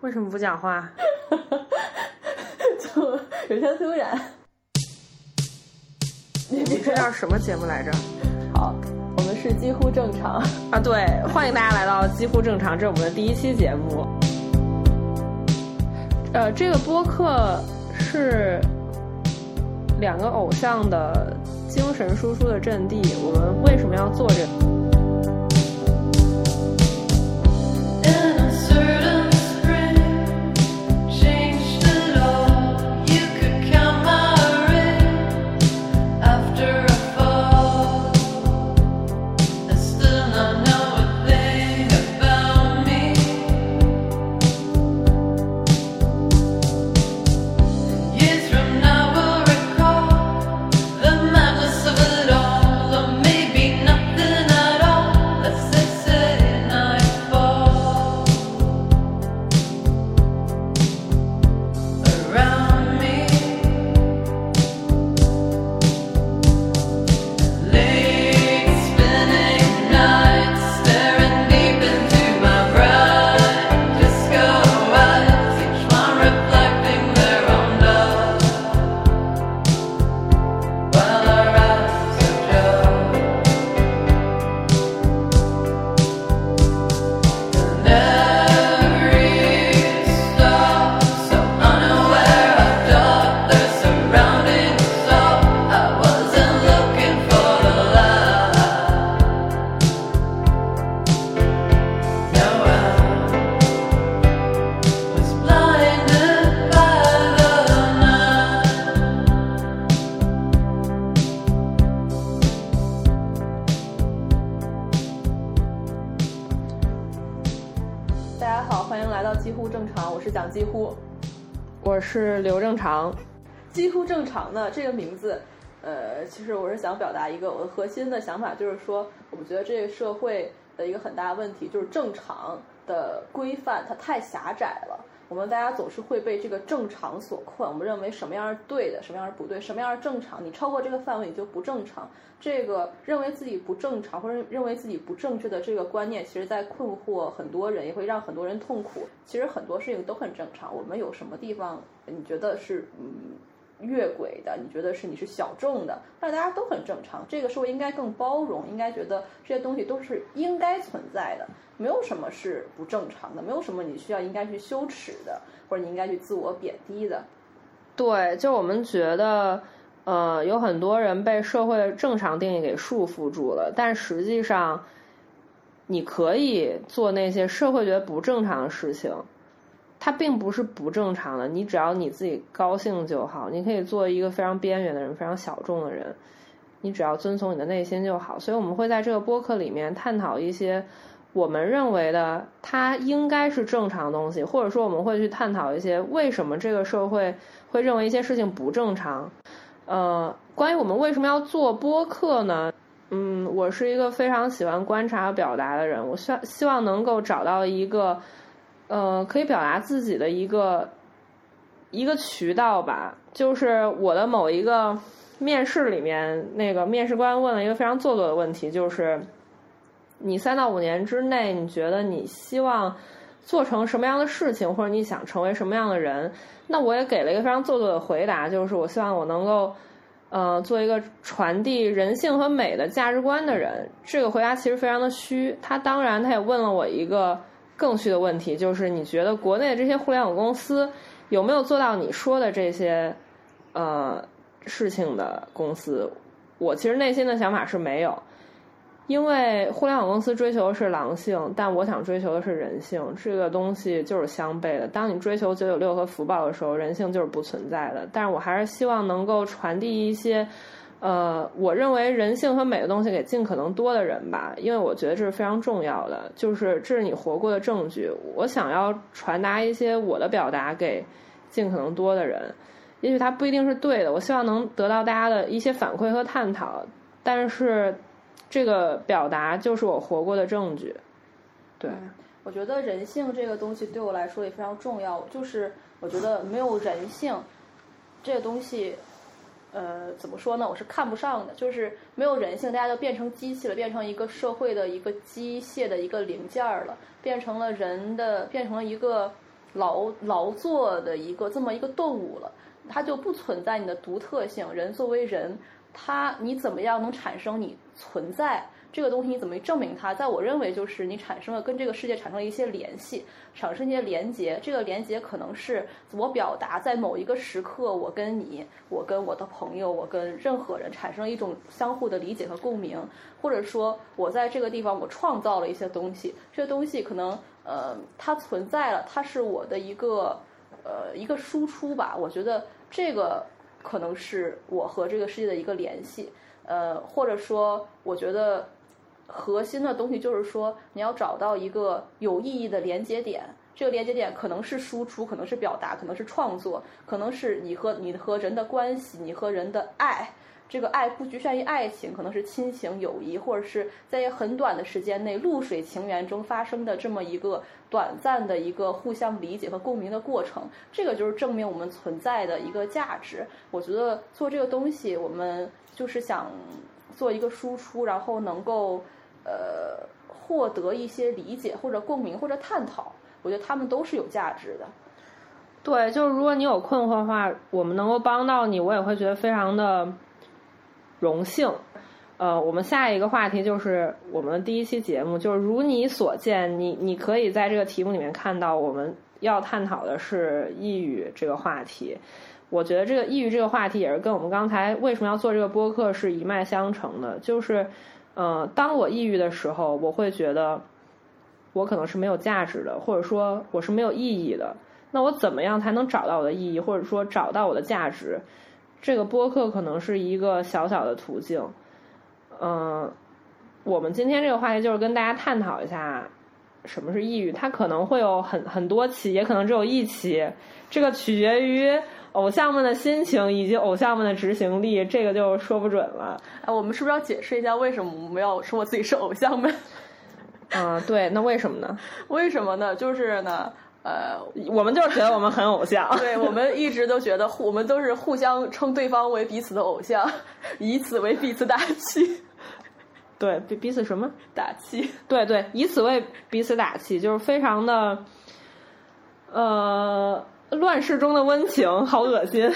为什么不讲话？就有些突然。你这叫什么节目来着？好，我们是几乎正常啊。对，欢迎大家来到几乎正常，这是我们的第一期节目。呃，这个播客是两个偶像的精神输出的阵地。我们为什么要做这？是刘正常，几乎正常呢这个名字，呃，其实我是想表达一个我的核心的想法，就是说，我们觉得这个社会的一个很大的问题，就是正常的规范它太狭窄了。我们大家总是会被这个正常所困，我们认为什么样是对的，什么样是不对，什么样是正常，你超过这个范围你就不正常。这个认为自己不正常或者认为自己不正确的这个观念，其实在困惑很多人，也会让很多人痛苦。其实很多事情都很正常，我们有什么地方你觉得是嗯？越轨的，你觉得是你是小众的，但大家都很正常。这个社会应该更包容，应该觉得这些东西都是应该存在的，没有什么是不正常的，没有什么你需要应该去羞耻的，或者你应该去自我贬低的。对，就我们觉得，呃，有很多人被社会正常定义给束缚住了，但实际上，你可以做那些社会觉得不正常的事情。它并不是不正常的，你只要你自己高兴就好。你可以做一个非常边缘的人，非常小众的人，你只要遵从你的内心就好。所以我们会在这个播客里面探讨一些我们认为的它应该是正常的东西，或者说我们会去探讨一些为什么这个社会会认为一些事情不正常。呃，关于我们为什么要做播客呢？嗯，我是一个非常喜欢观察和表达的人，我希希望能够找到一个。呃，可以表达自己的一个一个渠道吧，就是我的某一个面试里面，那个面试官问了一个非常做作的问题，就是你三到五年之内，你觉得你希望做成什么样的事情，或者你想成为什么样的人？那我也给了一个非常做作的回答，就是我希望我能够呃做一个传递人性和美的价值观的人。这个回答其实非常的虚，他当然他也问了我一个。更虚的问题就是，你觉得国内这些互联网公司有没有做到你说的这些呃事情的公司？我其实内心的想法是没有，因为互联网公司追求的是狼性，但我想追求的是人性。这个东西就是相悖的。当你追求九九六和福报的时候，人性就是不存在的。但是我还是希望能够传递一些。呃，我认为人性和美的东西给尽可能多的人吧，因为我觉得这是非常重要的，就是这是你活过的证据。我想要传达一些我的表达给尽可能多的人，也许它不一定是对的，我希望能得到大家的一些反馈和探讨。但是这个表达就是我活过的证据。对，我觉得人性这个东西对我来说也非常重要，就是我觉得没有人性这个东西。呃，怎么说呢？我是看不上的，就是没有人性，大家就变成机器了，变成一个社会的一个机械的一个零件儿了，变成了人的，变成了一个劳劳作的一个这么一个动物了，它就不存在你的独特性。人作为人，他你怎么样能产生你存在？这个东西你怎么证明它？在我认为，就是你产生了跟这个世界产生了一些联系，产生一些连接。这个连接可能是我表达在某一个时刻，我跟你，我跟我的朋友，我跟任何人产生了一种相互的理解和共鸣，或者说，我在这个地方我创造了一些东西，这些东西可能呃它存在了，它是我的一个呃一个输出吧。我觉得这个可能是我和这个世界的一个联系，呃，或者说，我觉得。核心的东西就是说，你要找到一个有意义的连接点。这个连接点可能是输出，可能是表达，可能是创作，可能是你和你和人的关系，你和人的爱。这个爱不局限于爱情，可能是亲情、友谊，或者是在很短的时间内露水情缘中发生的这么一个短暂的一个互相理解和共鸣的过程。这个就是证明我们存在的一个价值。我觉得做这个东西，我们就是想做一个输出，然后能够。呃，获得一些理解或者共鸣或者探讨，我觉得他们都是有价值的。对，就是如果你有困惑的话，我们能够帮到你，我也会觉得非常的荣幸。呃，我们下一个话题就是我们的第一期节目，就是如你所见，你你可以在这个题目里面看到，我们要探讨的是抑郁这个话题。我觉得这个抑郁这个话题也是跟我们刚才为什么要做这个播客是一脉相承的，就是。嗯，当我抑郁的时候，我会觉得我可能是没有价值的，或者说我是没有意义的。那我怎么样才能找到我的意义，或者说找到我的价值？这个播客可能是一个小小的途径。嗯，我们今天这个话题就是跟大家探讨一下什么是抑郁。它可能会有很很多期，也可能只有一期，这个取决于。偶像们的心情以及偶像们的执行力，这个就说不准了。哎，我们是不是要解释一下为什么我们要说自己是偶像们？嗯，对，那为什么呢？为什么呢？就是呢，呃，我们就是觉得我们很偶像。对，我们一直都觉得，我们都是互相称对方为彼此的偶像，以此为彼此打气。对，彼彼此什么打气？对对，以此为彼此打气，就是非常的，呃。乱世中的温情，好恶心。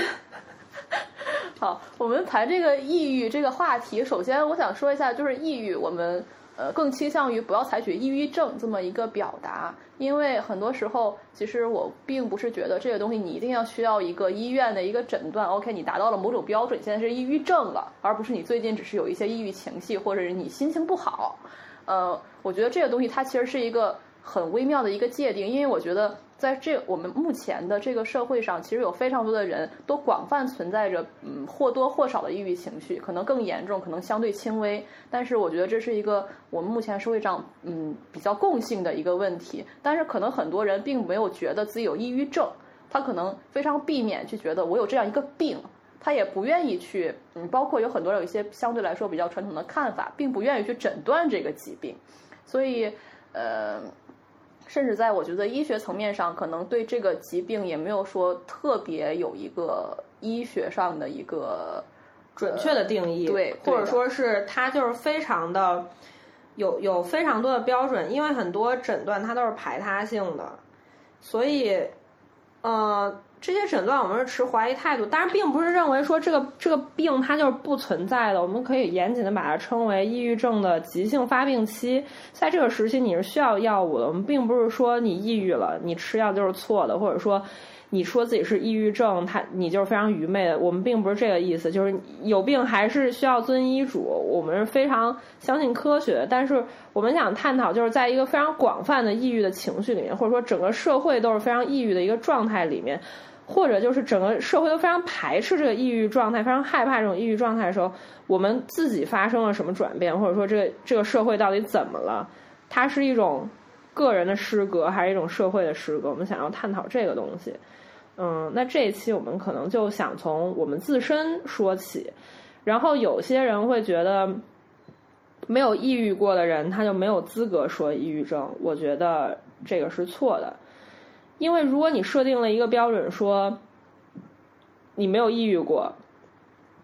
好，我们谈这个抑郁这个话题。首先，我想说一下，就是抑郁，我们呃更倾向于不要采取抑郁症这么一个表达，因为很多时候，其实我并不是觉得这个东西你一定要需要一个医院的一个诊断。OK，你达到了某种标准，现在是抑郁症了，而不是你最近只是有一些抑郁情绪，或者是你心情不好。呃，我觉得这个东西它其实是一个很微妙的一个界定，因为我觉得。在这我们目前的这个社会上，其实有非常多的人都广泛存在着，嗯，或多或少的抑郁情绪，可能更严重，可能相对轻微。但是我觉得这是一个我们目前社会上，嗯，比较共性的一个问题。但是可能很多人并没有觉得自己有抑郁症，他可能非常避免去觉得我有这样一个病，他也不愿意去，嗯，包括有很多有一些相对来说比较传统的看法，并不愿意去诊断这个疾病。所以，呃。甚至在我觉得医学层面上，可能对这个疾病也没有说特别有一个医学上的一个准确的定义，对，或者说是它就是非常的有有非常多的标准，因为很多诊断它都是排他性的，所以，呃。这些诊断我们是持怀疑态度，当然并不是认为说这个这个病它就是不存在的，我们可以严谨的把它称为抑郁症的急性发病期，在这个时期你是需要药物的，我们并不是说你抑郁了你吃药就是错的，或者说你说自己是抑郁症，他你就是非常愚昧的，我们并不是这个意思，就是有病还是需要遵医嘱，我们是非常相信科学，但是我们想探讨就是在一个非常广泛的抑郁的情绪里面，或者说整个社会都是非常抑郁的一个状态里面。或者就是整个社会都非常排斥这个抑郁状态，非常害怕这种抑郁状态的时候，我们自己发生了什么转变，或者说这个这个社会到底怎么了？它是一种个人的失格，还是一种社会的失格？我们想要探讨这个东西。嗯，那这一期我们可能就想从我们自身说起，然后有些人会觉得没有抑郁过的人他就没有资格说抑郁症，我觉得这个是错的。因为如果你设定了一个标准，说你没有抑郁过，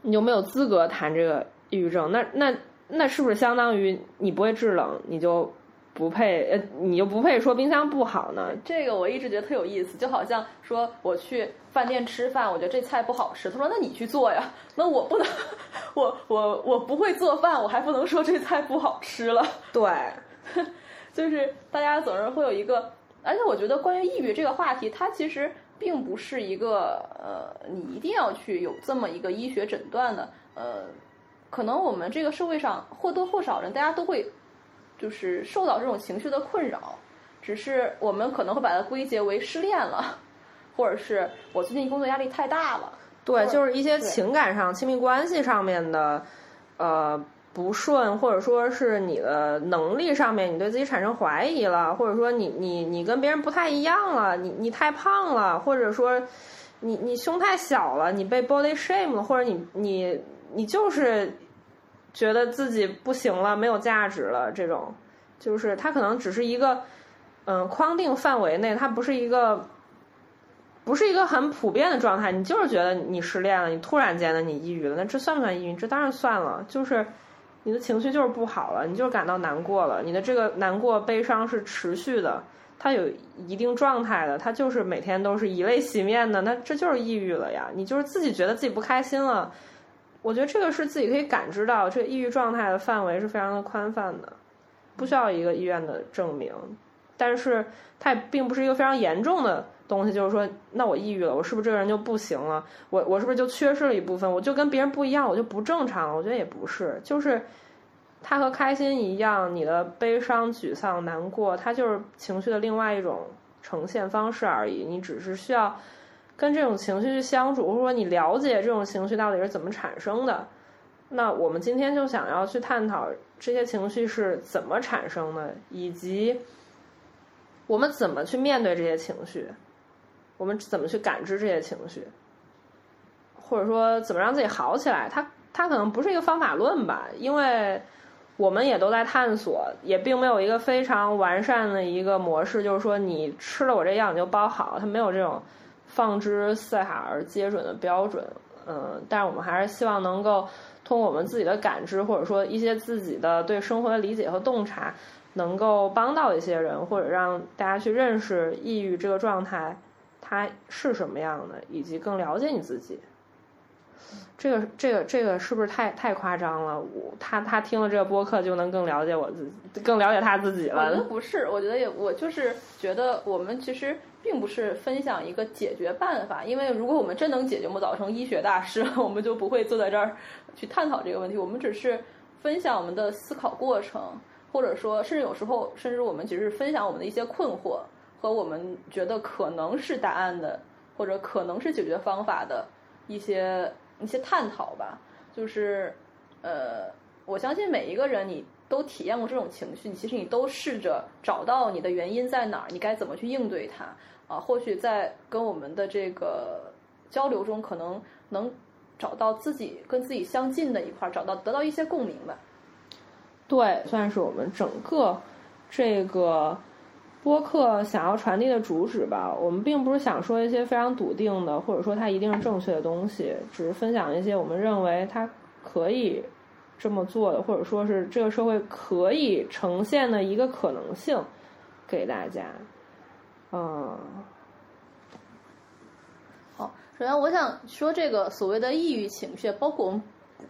你就没有资格谈这个抑郁症。那那那是不是相当于你不会制冷，你就不配，呃，你就不配说冰箱不好呢？这个我一直觉得特有意思，就好像说我去饭店吃饭，我觉得这菜不好吃，他说那你去做呀，那我不能，我我我不会做饭，我还不能说这菜不好吃了。对，就是大家总是会有一个，而且我觉得关于抑郁这个话题，它其实并不是一个呃，你一定要去有这么一个医学诊断的，呃，可能我们这个社会上或多或少人，大家都会。就是受到这种情绪的困扰，只是我们可能会把它归结为失恋了，或者是我最近工作压力太大了。对，就是一些情感上、亲密关系上面的呃不顺，或者说是你的能力上面，你对自己产生怀疑了，或者说你你你跟别人不太一样了，你你太胖了，或者说你你胸太小了，你被 body shame 了，或者你你你就是。觉得自己不行了，没有价值了，这种，就是他可能只是一个，嗯，框定范围内，它不是一个，不是一个很普遍的状态。你就是觉得你失恋了，你突然间的你抑郁了，那这算不算抑郁？这当然算了，就是你的情绪就是不好了，你就是感到难过了，你的这个难过、悲伤是持续的，它有一定状态的，它就是每天都是以泪洗面的，那这就是抑郁了呀。你就是自己觉得自己不开心了。我觉得这个是自己可以感知到，这个抑郁状态的范围是非常的宽泛的，不需要一个医院的证明，但是它也并不是一个非常严重的东西。就是说，那我抑郁了，我是不是这个人就不行了？我我是不是就缺失了一部分？我就跟别人不一样，我就不正常了？我觉得也不是，就是它和开心一样，你的悲伤、沮丧、难过，它就是情绪的另外一种呈现方式而已。你只是需要。跟这种情绪去相处，或者说你了解这种情绪到底是怎么产生的，那我们今天就想要去探讨这些情绪是怎么产生的，以及我们怎么去面对这些情绪，我们怎么去感知这些情绪，或者说怎么让自己好起来。它它可能不是一个方法论吧，因为我们也都在探索，也并没有一个非常完善的一个模式，就是说你吃了我这药你就包好，它没有这种。放之四海而皆准的标准，嗯，但是我们还是希望能够通过我们自己的感知，或者说一些自己的对生活的理解和洞察，能够帮到一些人，或者让大家去认识抑郁这个状态它是什么样的，以及更了解你自己。这个这个这个是不是太太夸张了？我他他听了这个播客就能更了解我自己，更了解他自己了？我觉得不是，我觉得也我就是觉得我们其实。并不是分享一个解决办法，因为如果我们真能解决，我们早成医学大师了，我们就不会坐在这儿去探讨这个问题。我们只是分享我们的思考过程，或者说，甚至有时候，甚至我们只是分享我们的一些困惑和我们觉得可能是答案的，或者可能是解决方法的一些一些探讨吧。就是，呃，我相信每一个人你。都体验过这种情绪，其实你都试着找到你的原因在哪儿，你该怎么去应对它啊？或许在跟我们的这个交流中，可能能找到自己跟自己相近的一块，找到得到一些共鸣吧。对，算是我们整个这个播客想要传递的主旨吧。我们并不是想说一些非常笃定的，或者说它一定是正确的东西，只是分享一些我们认为它可以。这么做的，或者说是这个社会可以呈现的一个可能性，给大家。嗯，好，首先我想说，这个所谓的抑郁情绪，包括我们，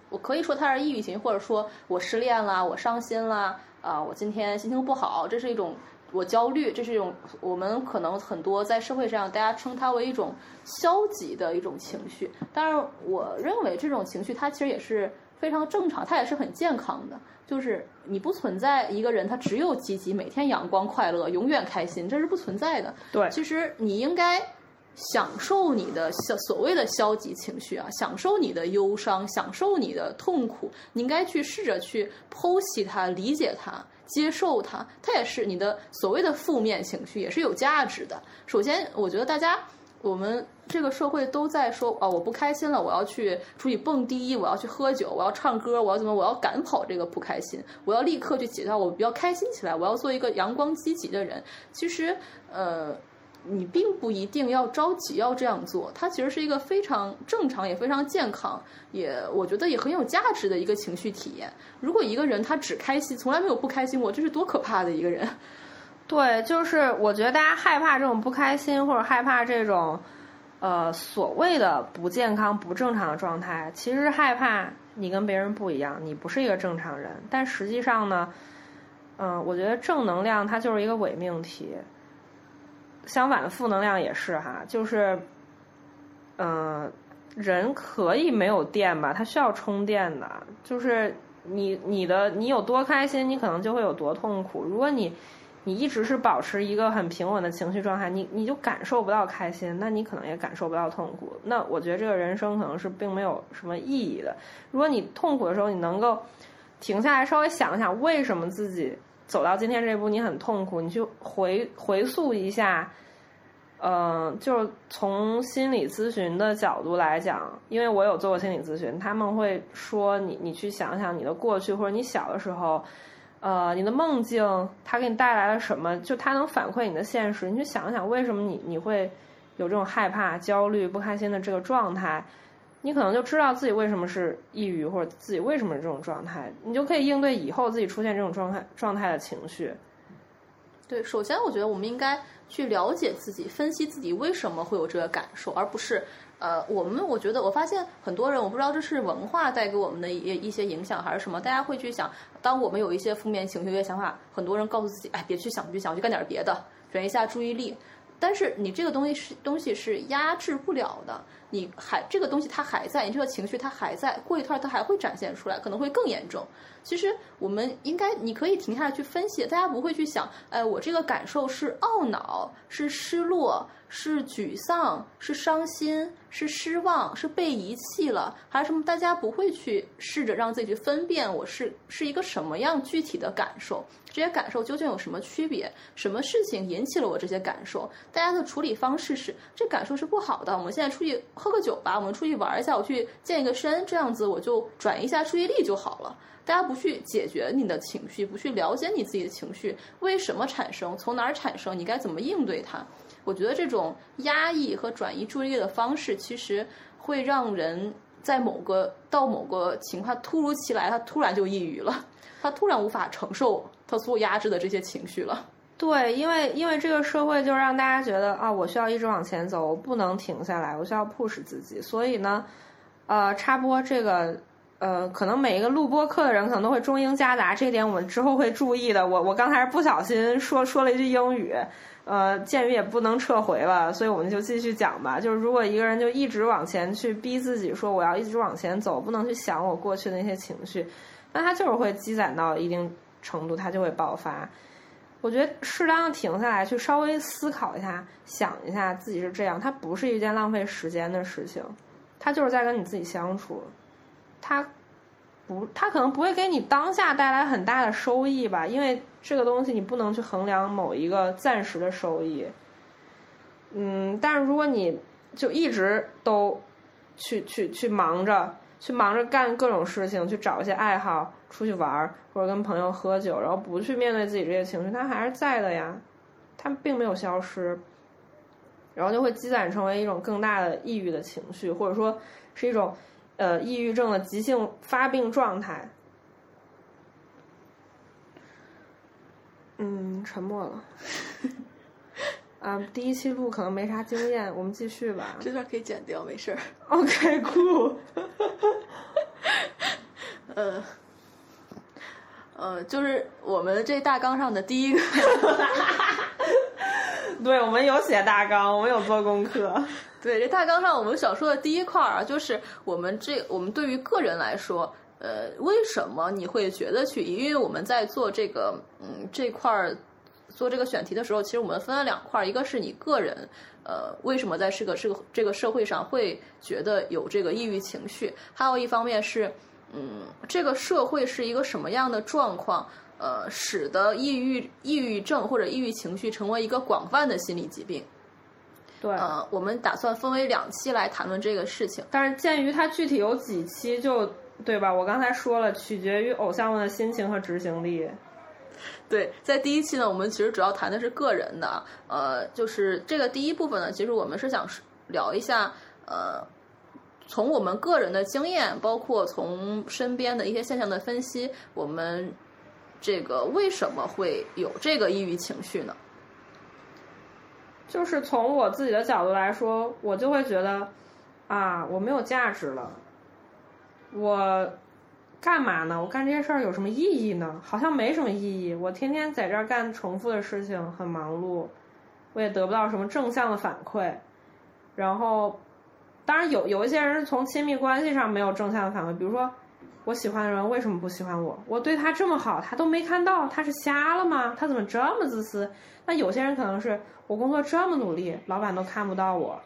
我可以说它是抑郁情绪，或者说我失恋啦，我伤心啦，啊，我今天心情不好，这是一种我焦虑，这是一种我们可能很多在社会上大家称它为一种消极的一种情绪。当然，我认为这种情绪它其实也是。非常正常，它也是很健康的。就是你不存在一个人，他只有积极，每天阳光快乐，永远开心，这是不存在的。对，其实你应该享受你的消所谓的消极情绪啊，享受你的忧伤，享受你的痛苦。你应该去试着去剖析它，理解它，接受它。它也是你的所谓的负面情绪，也是有价值的。首先，我觉得大家。我们这个社会都在说啊，我不开心了，我要去出去蹦迪，我要去喝酒，我要唱歌，我要怎么，我要赶跑这个不开心，我要立刻去解掉，我比较开心起来，我要做一个阳光积极的人。其实，呃，你并不一定要着急要这样做，它其实是一个非常正常也非常健康，也我觉得也很有价值的一个情绪体验。如果一个人他只开心，从来没有不开心过，这是多可怕的一个人。对，就是我觉得大家害怕这种不开心，或者害怕这种呃所谓的不健康、不正常的状态，其实害怕你跟别人不一样，你不是一个正常人。但实际上呢，嗯，我觉得正能量它就是一个伪命题。相反的负能量也是哈，就是，嗯，人可以没有电吧？它需要充电的。就是你你的你有多开心，你可能就会有多痛苦。如果你你一直是保持一个很平稳的情绪状态，你你就感受不到开心，那你可能也感受不到痛苦。那我觉得这个人生可能是并没有什么意义的。如果你痛苦的时候，你能够停下来稍微想想，为什么自己走到今天这一步，你很痛苦，你去回回溯一下。嗯，就是从心理咨询的角度来讲，因为我有做过心理咨询，他们会说你，你去想想你的过去，或者你小的时候，呃，你的梦境，它给你带来了什么？就它能反馈你的现实，你去想想为什么你你会有这种害怕、焦虑、不开心的这个状态，你可能就知道自己为什么是抑郁，或者自己为什么是这种状态，你就可以应对以后自己出现这种状态状态的情绪。对，首先我觉得我们应该。去了解自己，分析自己为什么会有这个感受，而不是，呃，我们我觉得我发现很多人，我不知道这是文化带给我们的一一些影响还是什么，大家会去想，当我们有一些负面情绪、一些想法，很多人告诉自己，哎，别去想，别去想，我去干点别的，转移一下注意力。但是你这个东西是东西是压制不了的，你还这个东西它还在，你这个情绪它还在，过一段它还会展现出来，可能会更严重。其实我们应该，你可以停下来去分析，大家不会去想，哎，我这个感受是懊恼，是失落。是沮丧，是伤心，是失望，是被遗弃了，还是什么？大家不会去试着让自己去分辨，我是是一个什么样具体的感受？这些感受究竟有什么区别？什么事情引起了我这些感受？大家的处理方式是，这感受是不好的。我们现在出去喝个酒吧，我们出去玩一下，我去健一个身，这样子我就转移一下注意力就好了。大家不去解决你的情绪，不去了解你自己的情绪为什么产生，从哪儿产生，你该怎么应对它？我觉得这种压抑和转移注意力的方式，其实会让人在某个到某个情况突如其来，他突然就抑郁了，他突然无法承受他所压制的这些情绪了。对，因为因为这个社会就让大家觉得啊，我需要一直往前走，我不能停下来，我需要 push 自己。所以呢，呃，插播这个，呃，可能每一个录播课的人可能都会中英夹杂，这点我们之后会注意的。我我刚才不小心说说了一句英语。呃，鉴于也不能撤回了，所以我们就继续讲吧。就是如果一个人就一直往前去逼自己，说我要一直往前走，不能去想我过去的那些情绪，那他就是会积攒到一定程度，他就会爆发。我觉得适当的停下来，去稍微思考一下，想一下自己是这样，它不是一件浪费时间的事情，他就是在跟你自己相处，他。不，它可能不会给你当下带来很大的收益吧，因为这个东西你不能去衡量某一个暂时的收益。嗯，但是如果你就一直都去去去忙着，去忙着干各种事情，去找一些爱好，出去玩儿或者跟朋友喝酒，然后不去面对自己这些情绪，它还是在的呀，它并没有消失，然后就会积攒成为一种更大的抑郁的情绪，或者说是一种。呃，抑郁症的急性发病状态。嗯，沉默了。啊，第一期录可能没啥经验，我们继续吧。这段可以剪掉，没事儿。OK，cool。呃，呃，就是我们这大纲上的第一个。对，我们有写大纲，我们有做功课。对，这大纲上我们想说的第一块儿啊，就是我们这我们对于个人来说，呃，为什么你会觉得去？因为我们在做这个，嗯，这块儿做这个选题的时候，其实我们分了两块儿，一个是你个人，呃，为什么在这个这个这个社会上会觉得有这个抑郁情绪？还有一方面是，嗯，这个社会是一个什么样的状况？呃，使得抑郁抑郁症或者抑郁情绪成为一个广泛的心理疾病。对，呃，我们打算分为两期来谈论这个事情。但是鉴于它具体有几期，就对吧？我刚才说了，取决于偶像们的心情和执行力。对，在第一期呢，我们其实主要谈的是个人的，呃，就是这个第一部分呢，其实我们是想聊一下，呃，从我们个人的经验，包括从身边的一些现象的分析，我们这个为什么会有这个抑郁情绪呢？就是从我自己的角度来说，我就会觉得啊，我没有价值了，我。干嘛呢？我干这些事儿有什么意义呢？好像没什么意义。我天天在这儿干重复的事情，很忙碌，我也得不到什么正向的反馈。然后，当然有有一些人是从亲密关系上没有正向的反馈，比如说我喜欢的人为什么不喜欢我？我对他这么好，他都没看到，他是瞎了吗？他怎么这么自私？那有些人可能是我工作这么努力，老板都看不到我。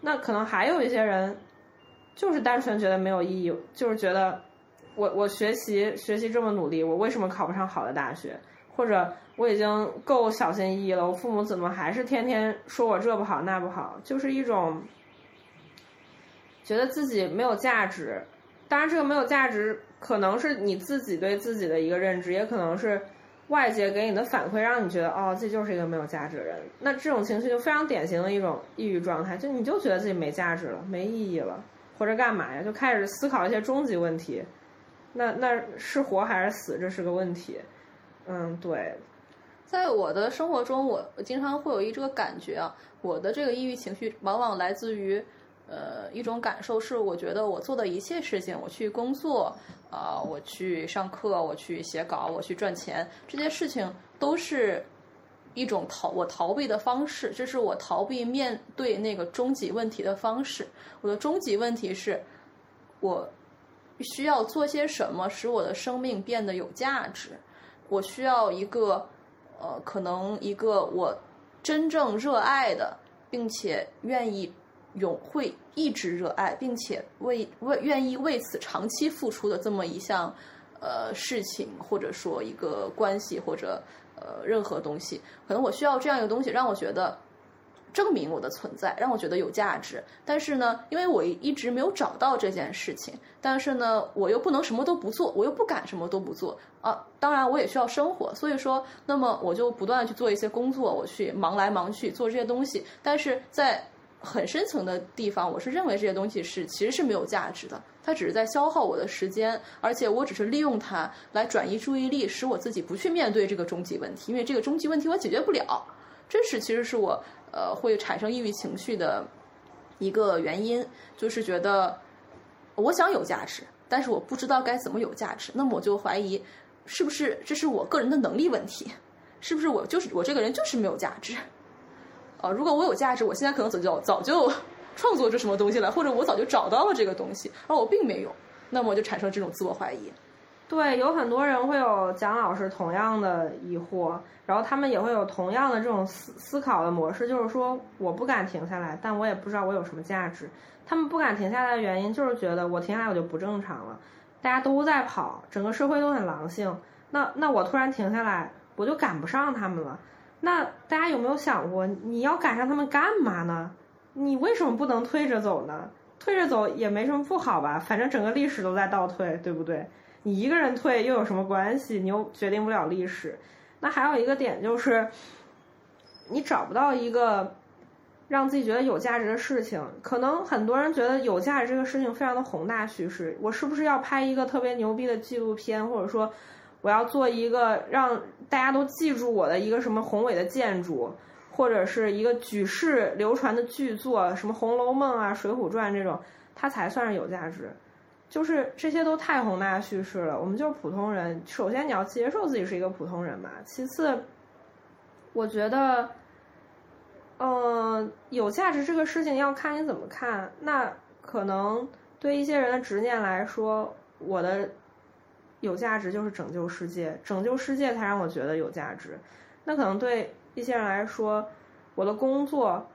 那可能还有一些人，就是单纯觉得没有意义，就是觉得。我我学习学习这么努力，我为什么考不上好的大学？或者我已经够小心翼翼了，我父母怎么还是天天说我这不好那不好？就是一种觉得自己没有价值。当然，这个没有价值可能是你自己对自己的一个认知，也可能是外界给你的反馈，让你觉得哦，自己就是一个没有价值的人。那这种情绪就非常典型的一种抑郁状态，就你就觉得自己没价值了，没意义了，或者干嘛呀？就开始思考一些终极问题。那那是活还是死，这是个问题。嗯，对。在我的生活中，我我经常会有一这个感觉啊，我的这个抑郁情绪往往来自于，呃，一种感受是，我觉得我做的一切事情，我去工作啊，我去上课，我去写稿，我去赚钱，这些事情都是一种逃我逃避的方式，这是我逃避面对那个终极问题的方式。我的终极问题是，我。需要做些什么使我的生命变得有价值？我需要一个，呃，可能一个我真正热爱的，并且愿意永会一直热爱，并且为为愿意为此长期付出的这么一项呃事情，或者说一个关系，或者呃任何东西，可能我需要这样一个东西，让我觉得。证明我的存在，让我觉得有价值。但是呢，因为我一直没有找到这件事情，但是呢，我又不能什么都不做，我又不敢什么都不做啊。当然，我也需要生活，所以说，那么我就不断去做一些工作，我去忙来忙去做这些东西。但是在很深层的地方，我是认为这些东西是其实是没有价值的，它只是在消耗我的时间，而且我只是利用它来转移注意力，使我自己不去面对这个终极问题，因为这个终极问题我解决不了。这是其实是我。呃，会产生抑郁情绪的一个原因，就是觉得我想有价值，但是我不知道该怎么有价值。那么我就怀疑，是不是这是我个人的能力问题？是不是我就是我这个人就是没有价值？啊，如果我有价值，我现在可能早就早就创作出什么东西来，或者我早就找到了这个东西，而我并没有，那么我就产生这种自我怀疑。对，有很多人会有蒋老师同样的疑惑，然后他们也会有同样的这种思思考的模式，就是说我不敢停下来，但我也不知道我有什么价值。他们不敢停下来的原因就是觉得我停下来我就不正常了，大家都在跑，整个社会都很狼性，那那我突然停下来，我就赶不上他们了。那大家有没有想过，你要赶上他们干嘛呢？你为什么不能推着走呢？推着走也没什么不好吧，反正整个历史都在倒退，对不对？你一个人退又有什么关系？你又决定不了历史。那还有一个点就是，你找不到一个让自己觉得有价值的事情。可能很多人觉得有价值这个事情非常的宏大叙事。我是不是要拍一个特别牛逼的纪录片，或者说我要做一个让大家都记住我的一个什么宏伟的建筑，或者是一个举世流传的巨作，什么《红楼梦》啊、《水浒传》这种，它才算是有价值。就是这些都太宏大叙事了，我们就是普通人。首先你要接受自己是一个普通人嘛。其次，我觉得，嗯，有价值这个事情要看你怎么看。那可能对一些人的执念来说，我的有价值就是拯救世界，拯救世界才让我觉得有价值。那可能对一些人来说，我的工作。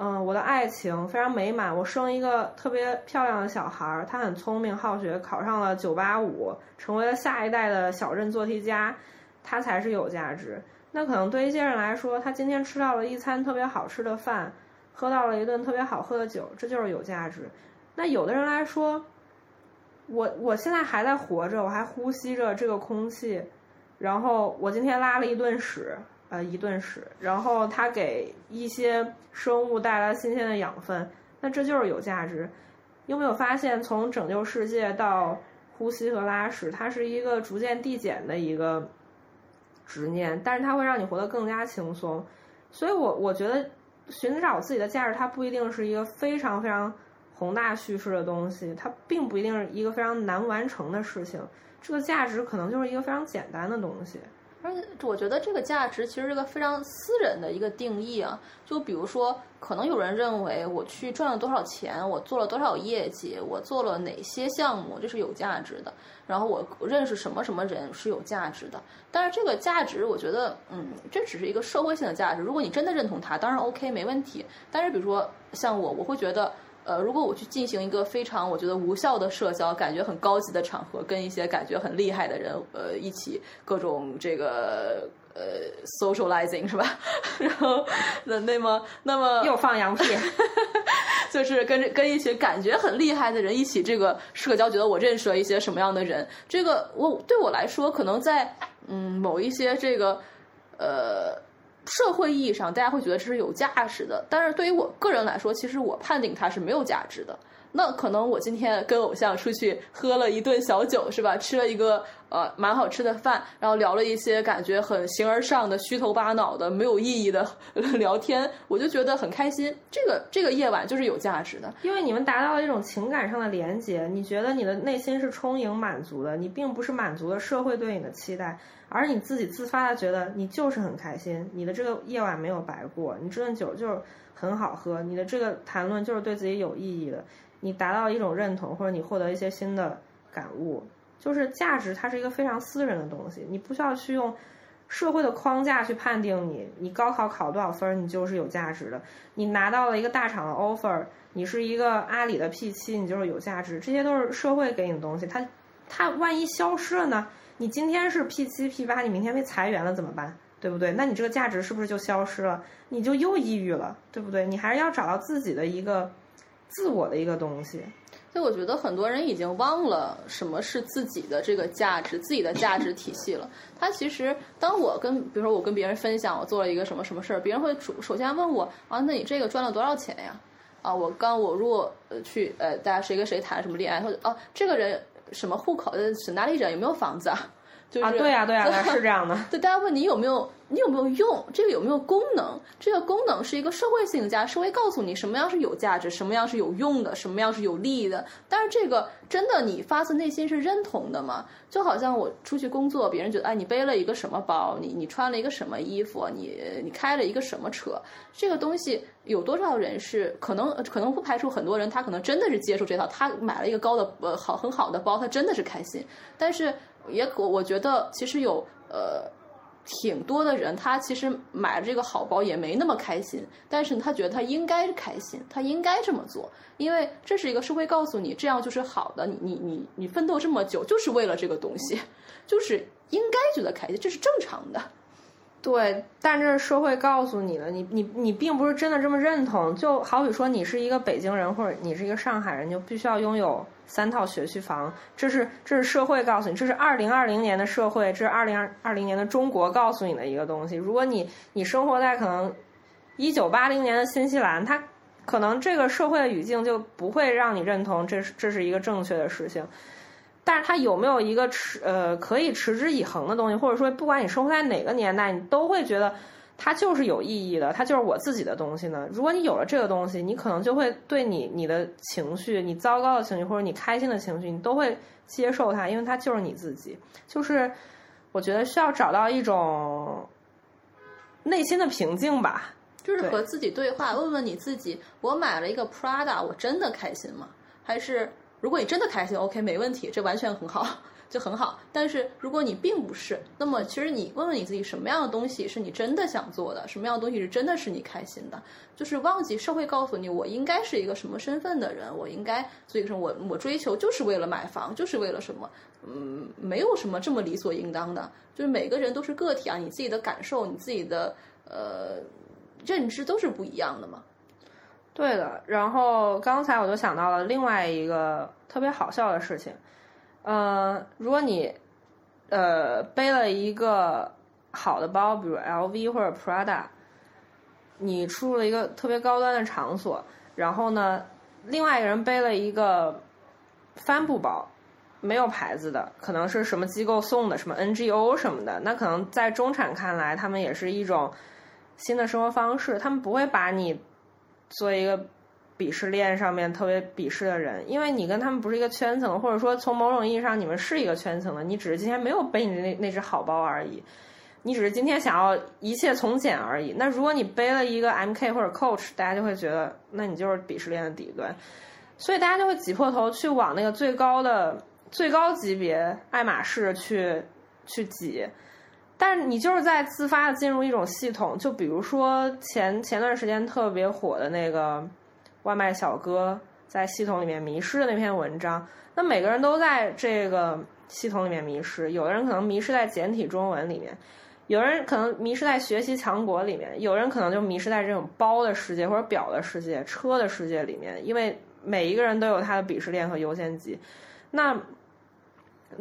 嗯，我的爱情非常美满。我生一个特别漂亮的小孩儿，他很聪明好学，考上了九八五，成为了下一代的小镇做题家，他才是有价值。那可能对一些人来说，他今天吃到了一餐特别好吃的饭，喝到了一顿特别好喝的酒，这就是有价值。那有的人来说，我我现在还在活着，我还呼吸着这个空气，然后我今天拉了一顿屎，呃，一顿屎，然后它给一些生物带来新鲜的养分，那这就是有价值。有没有发现，从拯救世界到呼吸和拉屎，它是一个逐渐递减的一个执念，但是它会让你活得更加轻松。所以我我觉得寻找自己的价值，它不一定是一个非常非常宏大叙事的东西，它并不一定是一个非常难完成的事情。这个价值可能就是一个非常简单的东西。而且我觉得这个价值其实是个非常私人的一个定义啊。就比如说，可能有人认为我去赚了多少钱，我做了多少业绩，我做了哪些项目，这是有价值的。然后我认识什么什么人是有价值的。但是这个价值，我觉得，嗯，这只是一个社会性的价值。如果你真的认同它，当然 OK 没问题。但是比如说像我，我会觉得。呃，如果我去进行一个非常我觉得无效的社交，感觉很高级的场合，跟一些感觉很厉害的人，呃，一起各种这个呃 socializing 是吧？然后那那么那么又放羊屁，就是跟跟一群感觉很厉害的人一起这个社交，觉得我认识了一些什么样的人？这个我对我来说，可能在嗯某一些这个呃。社会意义上，大家会觉得这是有价值的，但是对于我个人来说，其实我判定它是没有价值的。那可能我今天跟偶像出去喝了一顿小酒，是吧？吃了一个呃蛮好吃的饭，然后聊了一些感觉很形而上的、虚头巴脑的、没有意义的聊天，我就觉得很开心。这个这个夜晚就是有价值的，因为你们达到了一种情感上的连接，你觉得你的内心是充盈满足的，你并不是满足了社会对你的期待。而你自己自发的觉得你就是很开心，你的这个夜晚没有白过，你这顿酒就是很好喝，你的这个谈论就是对自己有意义的，你达到一种认同，或者你获得一些新的感悟，就是价值，它是一个非常私人的东西，你不需要去用社会的框架去判定你，你高考考多少分你就是有价值的，你拿到了一个大厂的 offer，你是一个阿里的 P 七，你就是有价值，这些都是社会给你的东西，它它万一消失了呢？你今天是 P 七 P 八，你明天被裁员了怎么办？对不对？那你这个价值是不是就消失了？你就又抑郁了，对不对？你还是要找到自己的一个自我的一个东西。所以我觉得很多人已经忘了什么是自己的这个价值，自己的价值体系了。他其实，当我跟比如说我跟别人分享我做了一个什么什么事儿，别人会首首先问我啊，那你这个赚了多少钱呀？啊，我刚我如果呃去呃大家谁跟谁谈什么恋爱，或者哦这个人。什么户口的是哪里人？有没有房子啊？就是对呀，对呀，是这样的。对，大家问你有没有，你有没有用？这个有没有功能？这个功能是一个社会性的价，是会告诉你什么样是有价值，什么样是有用的，什么样是有利益的。但是这个真的，你发自内心是认同的吗？就好像我出去工作，别人觉得，哎，你背了一个什么包？你你穿了一个什么衣服？你你开了一个什么车？这个东西有多少人是可能？可能不排除很多人，他可能真的是接受这套，他买了一个高的呃好很好的包，他真的是开心。但是。也可，我觉得其实有呃挺多的人，他其实买了这个好包也没那么开心，但是他觉得他应该开心，他应该这么做，因为这是一个社会告诉你这样就是好的，你你你你奋斗这么久就是为了这个东西，就是应该觉得开心，这是正常的。对，但是社会告诉你的，你你你并不是真的这么认同。就好比说，你是一个北京人，或者你是一个上海人，就必须要拥有三套学区房。这是这是社会告诉你，这是二零二零年的社会，这是二零二零年的中国告诉你的一个东西。如果你你生活在可能一九八零年的新西兰，它可能这个社会的语境就不会让你认同这是这是一个正确的事情。但是它有没有一个持呃可以持之以恒的东西，或者说不管你生活在哪个年代，你都会觉得它就是有意义的，它就是我自己的东西呢？如果你有了这个东西，你可能就会对你你的情绪，你糟糕的情绪或者你开心的情绪，你都会接受它，因为它就是你自己。就是我觉得需要找到一种内心的平静吧，就是和自己对话，问问你自己：我买了一个 Prada，我真的开心吗？还是？如果你真的开心，OK，没问题，这完全很好，就很好。但是如果你并不是，那么其实你问问你自己，什么样的东西是你真的想做的？什么样的东西是真的是你开心的？就是忘记社会告诉你，我应该是一个什么身份的人，我应该所以说我我追求就是为了买房，就是为了什么？嗯，没有什么这么理所应当的。就是每个人都是个体啊，你自己的感受，你自己的呃认知都是不一样的嘛。对的，然后刚才我就想到了另外一个特别好笑的事情，呃，如果你呃背了一个好的包，比如 LV 或者 Prada，你出入了一个特别高端的场所，然后呢，另外一个人背了一个帆布包，没有牌子的，可能是什么机构送的，什么 NGO 什么的，那可能在中产看来，他们也是一种新的生活方式，他们不会把你做一个鄙视链上面特别鄙视的人，因为你跟他们不是一个圈层，或者说从某种意义上你们是一个圈层的，你只是今天没有背你那那只好包而已。你只是今天想要一切从简而已。那如果你背了一个 MK 或者 Coach，大家就会觉得，那你就是鄙视链的底端，所以大家就会挤破头去往那个最高的、最高级别爱马仕去去挤。但是你就是在自发的进入一种系统，就比如说前前段时间特别火的那个外卖小哥在系统里面迷失的那篇文章，那每个人都在这个系统里面迷失，有的人可能迷失在简体中文里面。有人可能迷失在学习强国里面，有人可能就迷失在这种包的世界或者表的世界、车的世界里面，因为每一个人都有他的鄙视链和优先级。那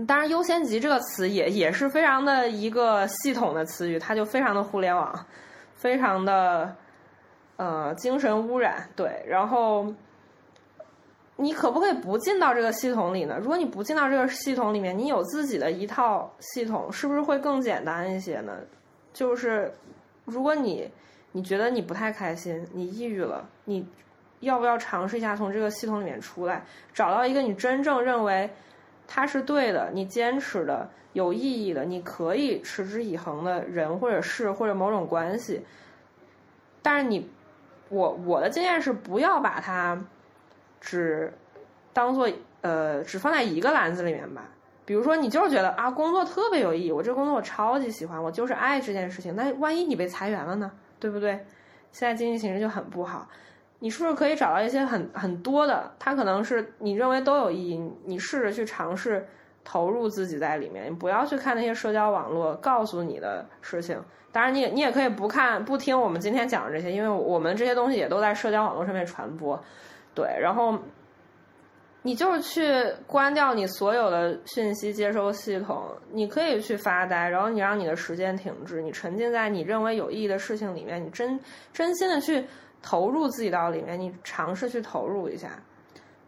当然，优先级这个词也也是非常的一个系统的词语，它就非常的互联网，非常的呃精神污染。对，然后。你可不可以不进到这个系统里呢？如果你不进到这个系统里面，你有自己的一套系统，是不是会更简单一些呢？就是如果你你觉得你不太开心，你抑郁了，你要不要尝试一下从这个系统里面出来，找到一个你真正认为它是对的、你坚持的、有意义的、你可以持之以恒的人或者事或者某种关系。但是你，我我的经验是不要把它。只当做呃，只放在一个篮子里面吧。比如说，你就是觉得啊，工作特别有意义，我这工作我超级喜欢，我就是爱这件事情。那万一你被裁员了呢？对不对？现在经济形势就很不好，你是不是可以找到一些很很多的，它可能是你认为都有意义，你试着去尝试投入自己在里面，你不要去看那些社交网络告诉你的事情。当然，你也你也可以不看不听我们今天讲的这些，因为我们这些东西也都在社交网络上面传播。对，然后你就是去关掉你所有的讯息接收系统，你可以去发呆，然后你让你的时间停滞，你沉浸在你认为有意义的事情里面，你真真心的去投入自己到里面，你尝试去投入一下。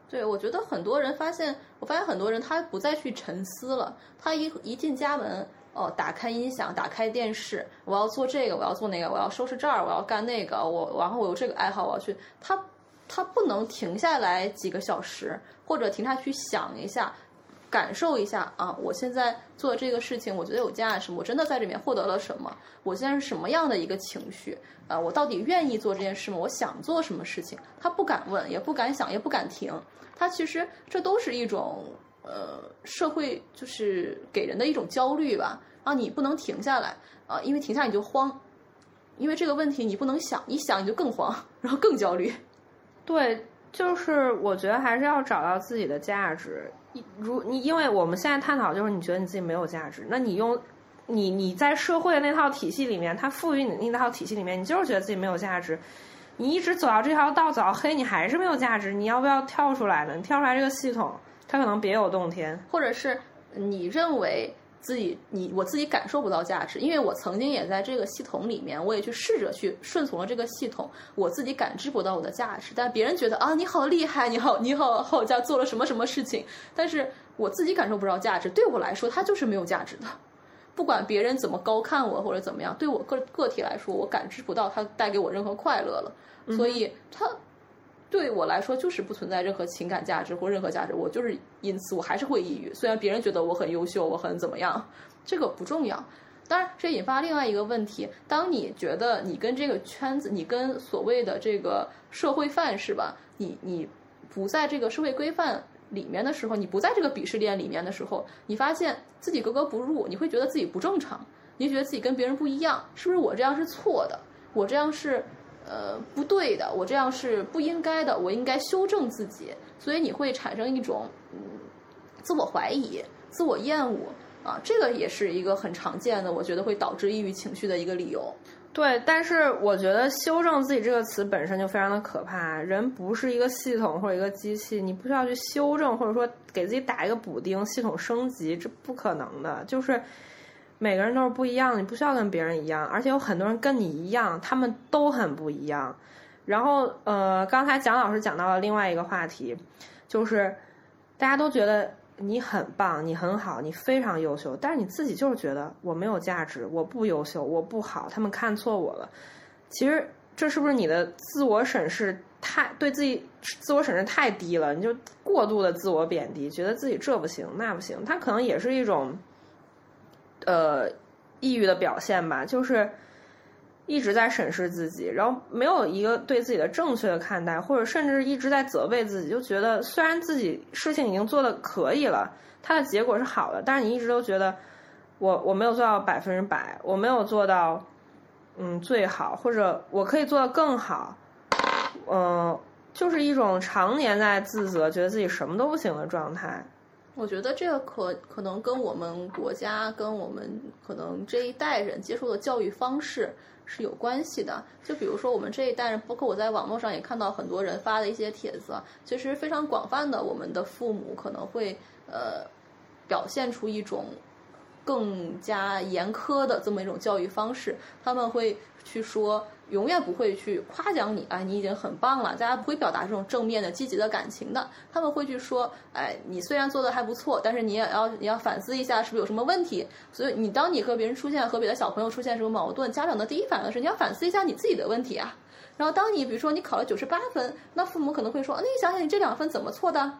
对，我觉得很多人发现，我发现很多人他不再去沉思了，他一一进家门，哦，打开音响，打开电视，我要做这个，我要做那个，我要收拾这儿，我要干那个，我然后我有这个爱好，我要去他。他不能停下来几个小时，或者停下去想一下，感受一下啊！我现在做这个事情，我觉得有价值，我真的在里面获得了什么？我现在是什么样的一个情绪？啊，我到底愿意做这件事吗？我想做什么事情？他不敢问，也不敢想，也不敢停。他其实这都是一种呃社会就是给人的一种焦虑吧。啊，你不能停下来啊，因为停下你就慌，因为这个问题你不能想，一想你就更慌，然后更焦虑。对，就是我觉得还是要找到自己的价值。如你，因为我们现在探讨就是你觉得你自己没有价值，那你用你你在社会那套体系里面，它赋予你那套体系里面，你就是觉得自己没有价值。你一直走到这条道走到黑，你还是没有价值。你要不要跳出来呢？你跳出来这个系统，它可能别有洞天，或者是你认为。自己，你我自己感受不到价值，因为我曾经也在这个系统里面，我也去试着去顺从了这个系统，我自己感知不到我的价值，但别人觉得啊，你好厉害，你好，你好好家做了什么什么事情，但是我自己感受不到价值，对我来说，它就是没有价值的，不管别人怎么高看我或者怎么样，对我个个体来说，我感知不到它带给我任何快乐了，所以它。对我来说，就是不存在任何情感价值或任何价值，我就是因此我还是会抑郁。虽然别人觉得我很优秀，我很怎么样，这个不重要。当然，这引发另外一个问题：当你觉得你跟这个圈子，你跟所谓的这个社会范式吧？你你不在这个社会规范里面的时候，你不在这个鄙视链里面的时候，你发现自己格格不入，你会觉得自己不正常，你觉得自己跟别人不一样，是不是我这样是错的？我这样是。呃，不对的，我这样是不应该的，我应该修正自己，所以你会产生一种嗯自我怀疑、自我厌恶啊，这个也是一个很常见的，我觉得会导致抑郁情绪的一个理由。对，但是我觉得“修正自己”这个词本身就非常的可怕。人不是一个系统或者一个机器，你不需要去修正，或者说给自己打一个补丁，系统升级，这不可能的。就是每个人都是不一样的，你不需要跟别人一样，而且有很多人跟你一样，他们都很不一样。然后，呃，刚才蒋老师讲到了另外一个话题，就是大家都觉得。你很棒，你很好，你非常优秀，但是你自己就是觉得我没有价值，我不优秀，我不好，他们看错我了。其实这是不是你的自我审视太对自己自我审视太低了？你就过度的自我贬低，觉得自己这不行那不行，它可能也是一种呃抑郁的表现吧，就是。一直在审视自己，然后没有一个对自己的正确的看待，或者甚至一直在责备自己，就觉得虽然自己事情已经做的可以了，它的结果是好的，但是你一直都觉得我我没有做到百分之百，我没有做到嗯最好，或者我可以做的更好，嗯，就是一种常年在自责，觉得自己什么都不行的状态。我觉得这个可可能跟我们国家跟我们可能这一代人接受的教育方式。是有关系的，就比如说我们这一代人，包括我在网络上也看到很多人发的一些帖子，其实非常广泛的，我们的父母可能会呃表现出一种更加严苛的这么一种教育方式，他们会去说。永远不会去夸奖你，哎，你已经很棒了。大家不会表达这种正面的、积极的感情的。他们会去说，哎，你虽然做的还不错，但是你也要 你要反思一下，是不是有什么问题？所以你当你和别人出现和别的小朋友出现什么矛盾，家长的第一反应是你要反思一下你自己的问题啊。然后当你比如说你考了九十八分，那父母可能会说，那你想想你这两分怎么错的？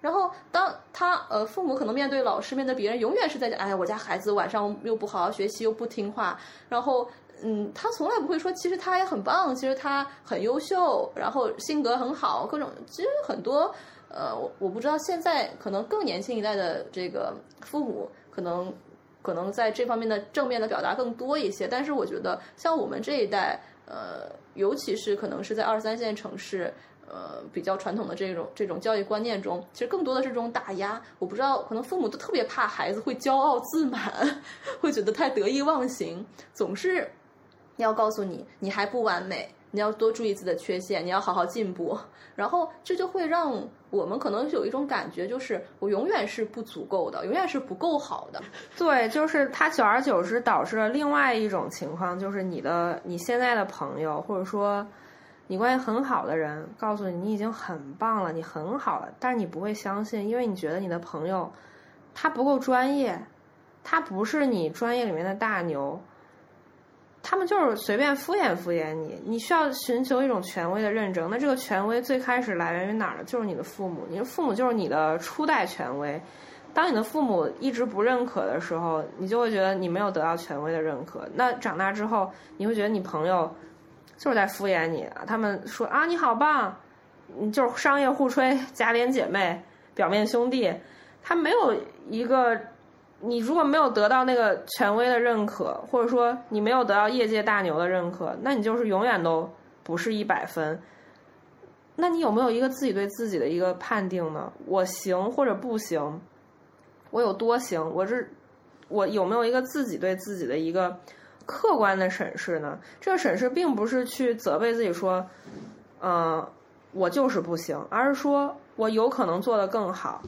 然后当他呃父母可能面对老师面对别人，永远是在讲，哎，我家孩子晚上又不好好学习又不听话，然后。嗯，他从来不会说，其实他也很棒，其实他很优秀，然后性格很好，各种其实很多，呃，我我不知道现在可能更年轻一代的这个父母，可能可能在这方面的正面的表达更多一些，但是我觉得像我们这一代，呃，尤其是可能是在二三线城市，呃，比较传统的这种这种教育观念中，其实更多的是这种打压。我不知道，可能父母都特别怕孩子会骄傲自满，会觉得太得意忘形，总是。要告诉你，你还不完美，你要多注意自己的缺陷，你要好好进步。然后这就会让我们可能有一种感觉，就是我永远是不足够的，永远是不够好的。对，就是它久而久之导致了另外一种情况，就是你的你现在的朋友，或者说你关系很好的人，告诉你你已经很棒了，你很好了，但是你不会相信，因为你觉得你的朋友他不够专业，他不是你专业里面的大牛。他们就是随便敷衍敷衍你，你需要寻求一种权威的认证。那这个权威最开始来源于哪儿呢？就是你的父母，你的父母就是你的初代权威。当你的父母一直不认可的时候，你就会觉得你没有得到权威的认可。那长大之后，你会觉得你朋友就是在敷衍你。他们说啊，你好棒，你就是商业互吹，假脸姐妹，表面兄弟，他没有一个。你如果没有得到那个权威的认可，或者说你没有得到业界大牛的认可，那你就是永远都不是一百分。那你有没有一个自己对自己的一个判定呢？我行或者不行？我有多行？我是我有没有一个自己对自己的一个客观的审视呢？这个审视并不是去责备自己说，嗯，我就是不行，而是说我有可能做得更好。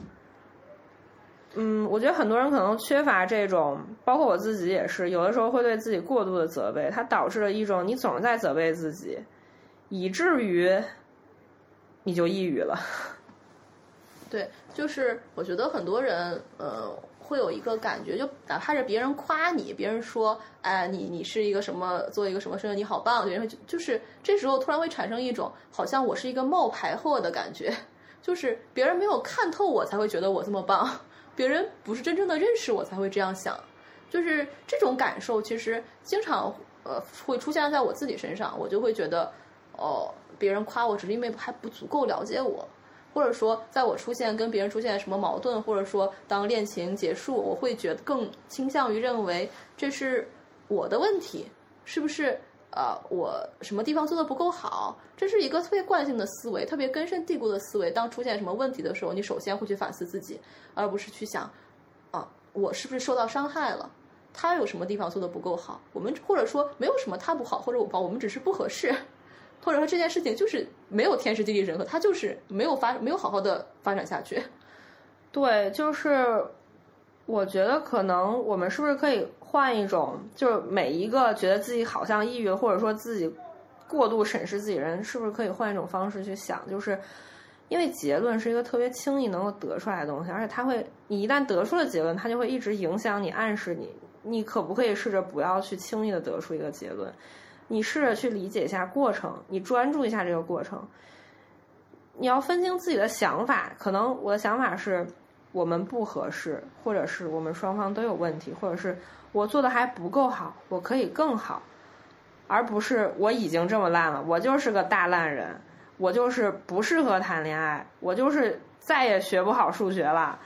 嗯，我觉得很多人可能缺乏这种，包括我自己也是，有的时候会对自己过度的责备，它导致了一种你总是在责备自己，以至于你就抑郁了。对，就是我觉得很多人呃会有一个感觉，就哪怕是别人夸你，别人说哎你你是一个什么做一个什么事情你好棒，别人会就是这时候突然会产生一种好像我是一个冒牌货的感觉，就是别人没有看透我才会觉得我这么棒。别人不是真正的认识我才会这样想，就是这种感受其实经常呃会出现在我自己身上，我就会觉得哦，别人夸我只是因为还不足够了解我，或者说在我出现跟别人出现什么矛盾，或者说当恋情结束，我会觉得更倾向于认为这是我的问题，是不是？呃，我什么地方做的不够好？这是一个特别惯性的思维，特别根深蒂固的思维。当出现什么问题的时候，你首先会去反思自己，而不是去想，啊，我是不是受到伤害了？他有什么地方做的不够好，我们或者说没有什么他不好或者我不好，我们只是不合适，或者说这件事情就是没有天时地利人和，他就是没有发没有好好的发展下去。对，就是我觉得可能我们是不是可以换一种，就是每一个觉得自己好像抑郁或者说自己过度审视自己人，是不是可以换一种方式去想，就是因为结论是一个特别轻易能够得出来的东西，而且它会，你一旦得出了结论，它就会一直影响你，暗示你，你可不可以试着不要去轻易的得出一个结论？你试着去理解一下过程，你专注一下这个过程，你要分清自己的想法。可能我的想法是我们不合适，或者是我们双方都有问题，或者是我做的还不够好，我可以更好，而不是我已经这么烂了，我就是个大烂人，我就是不适合谈恋爱，我就是再也学不好数学了，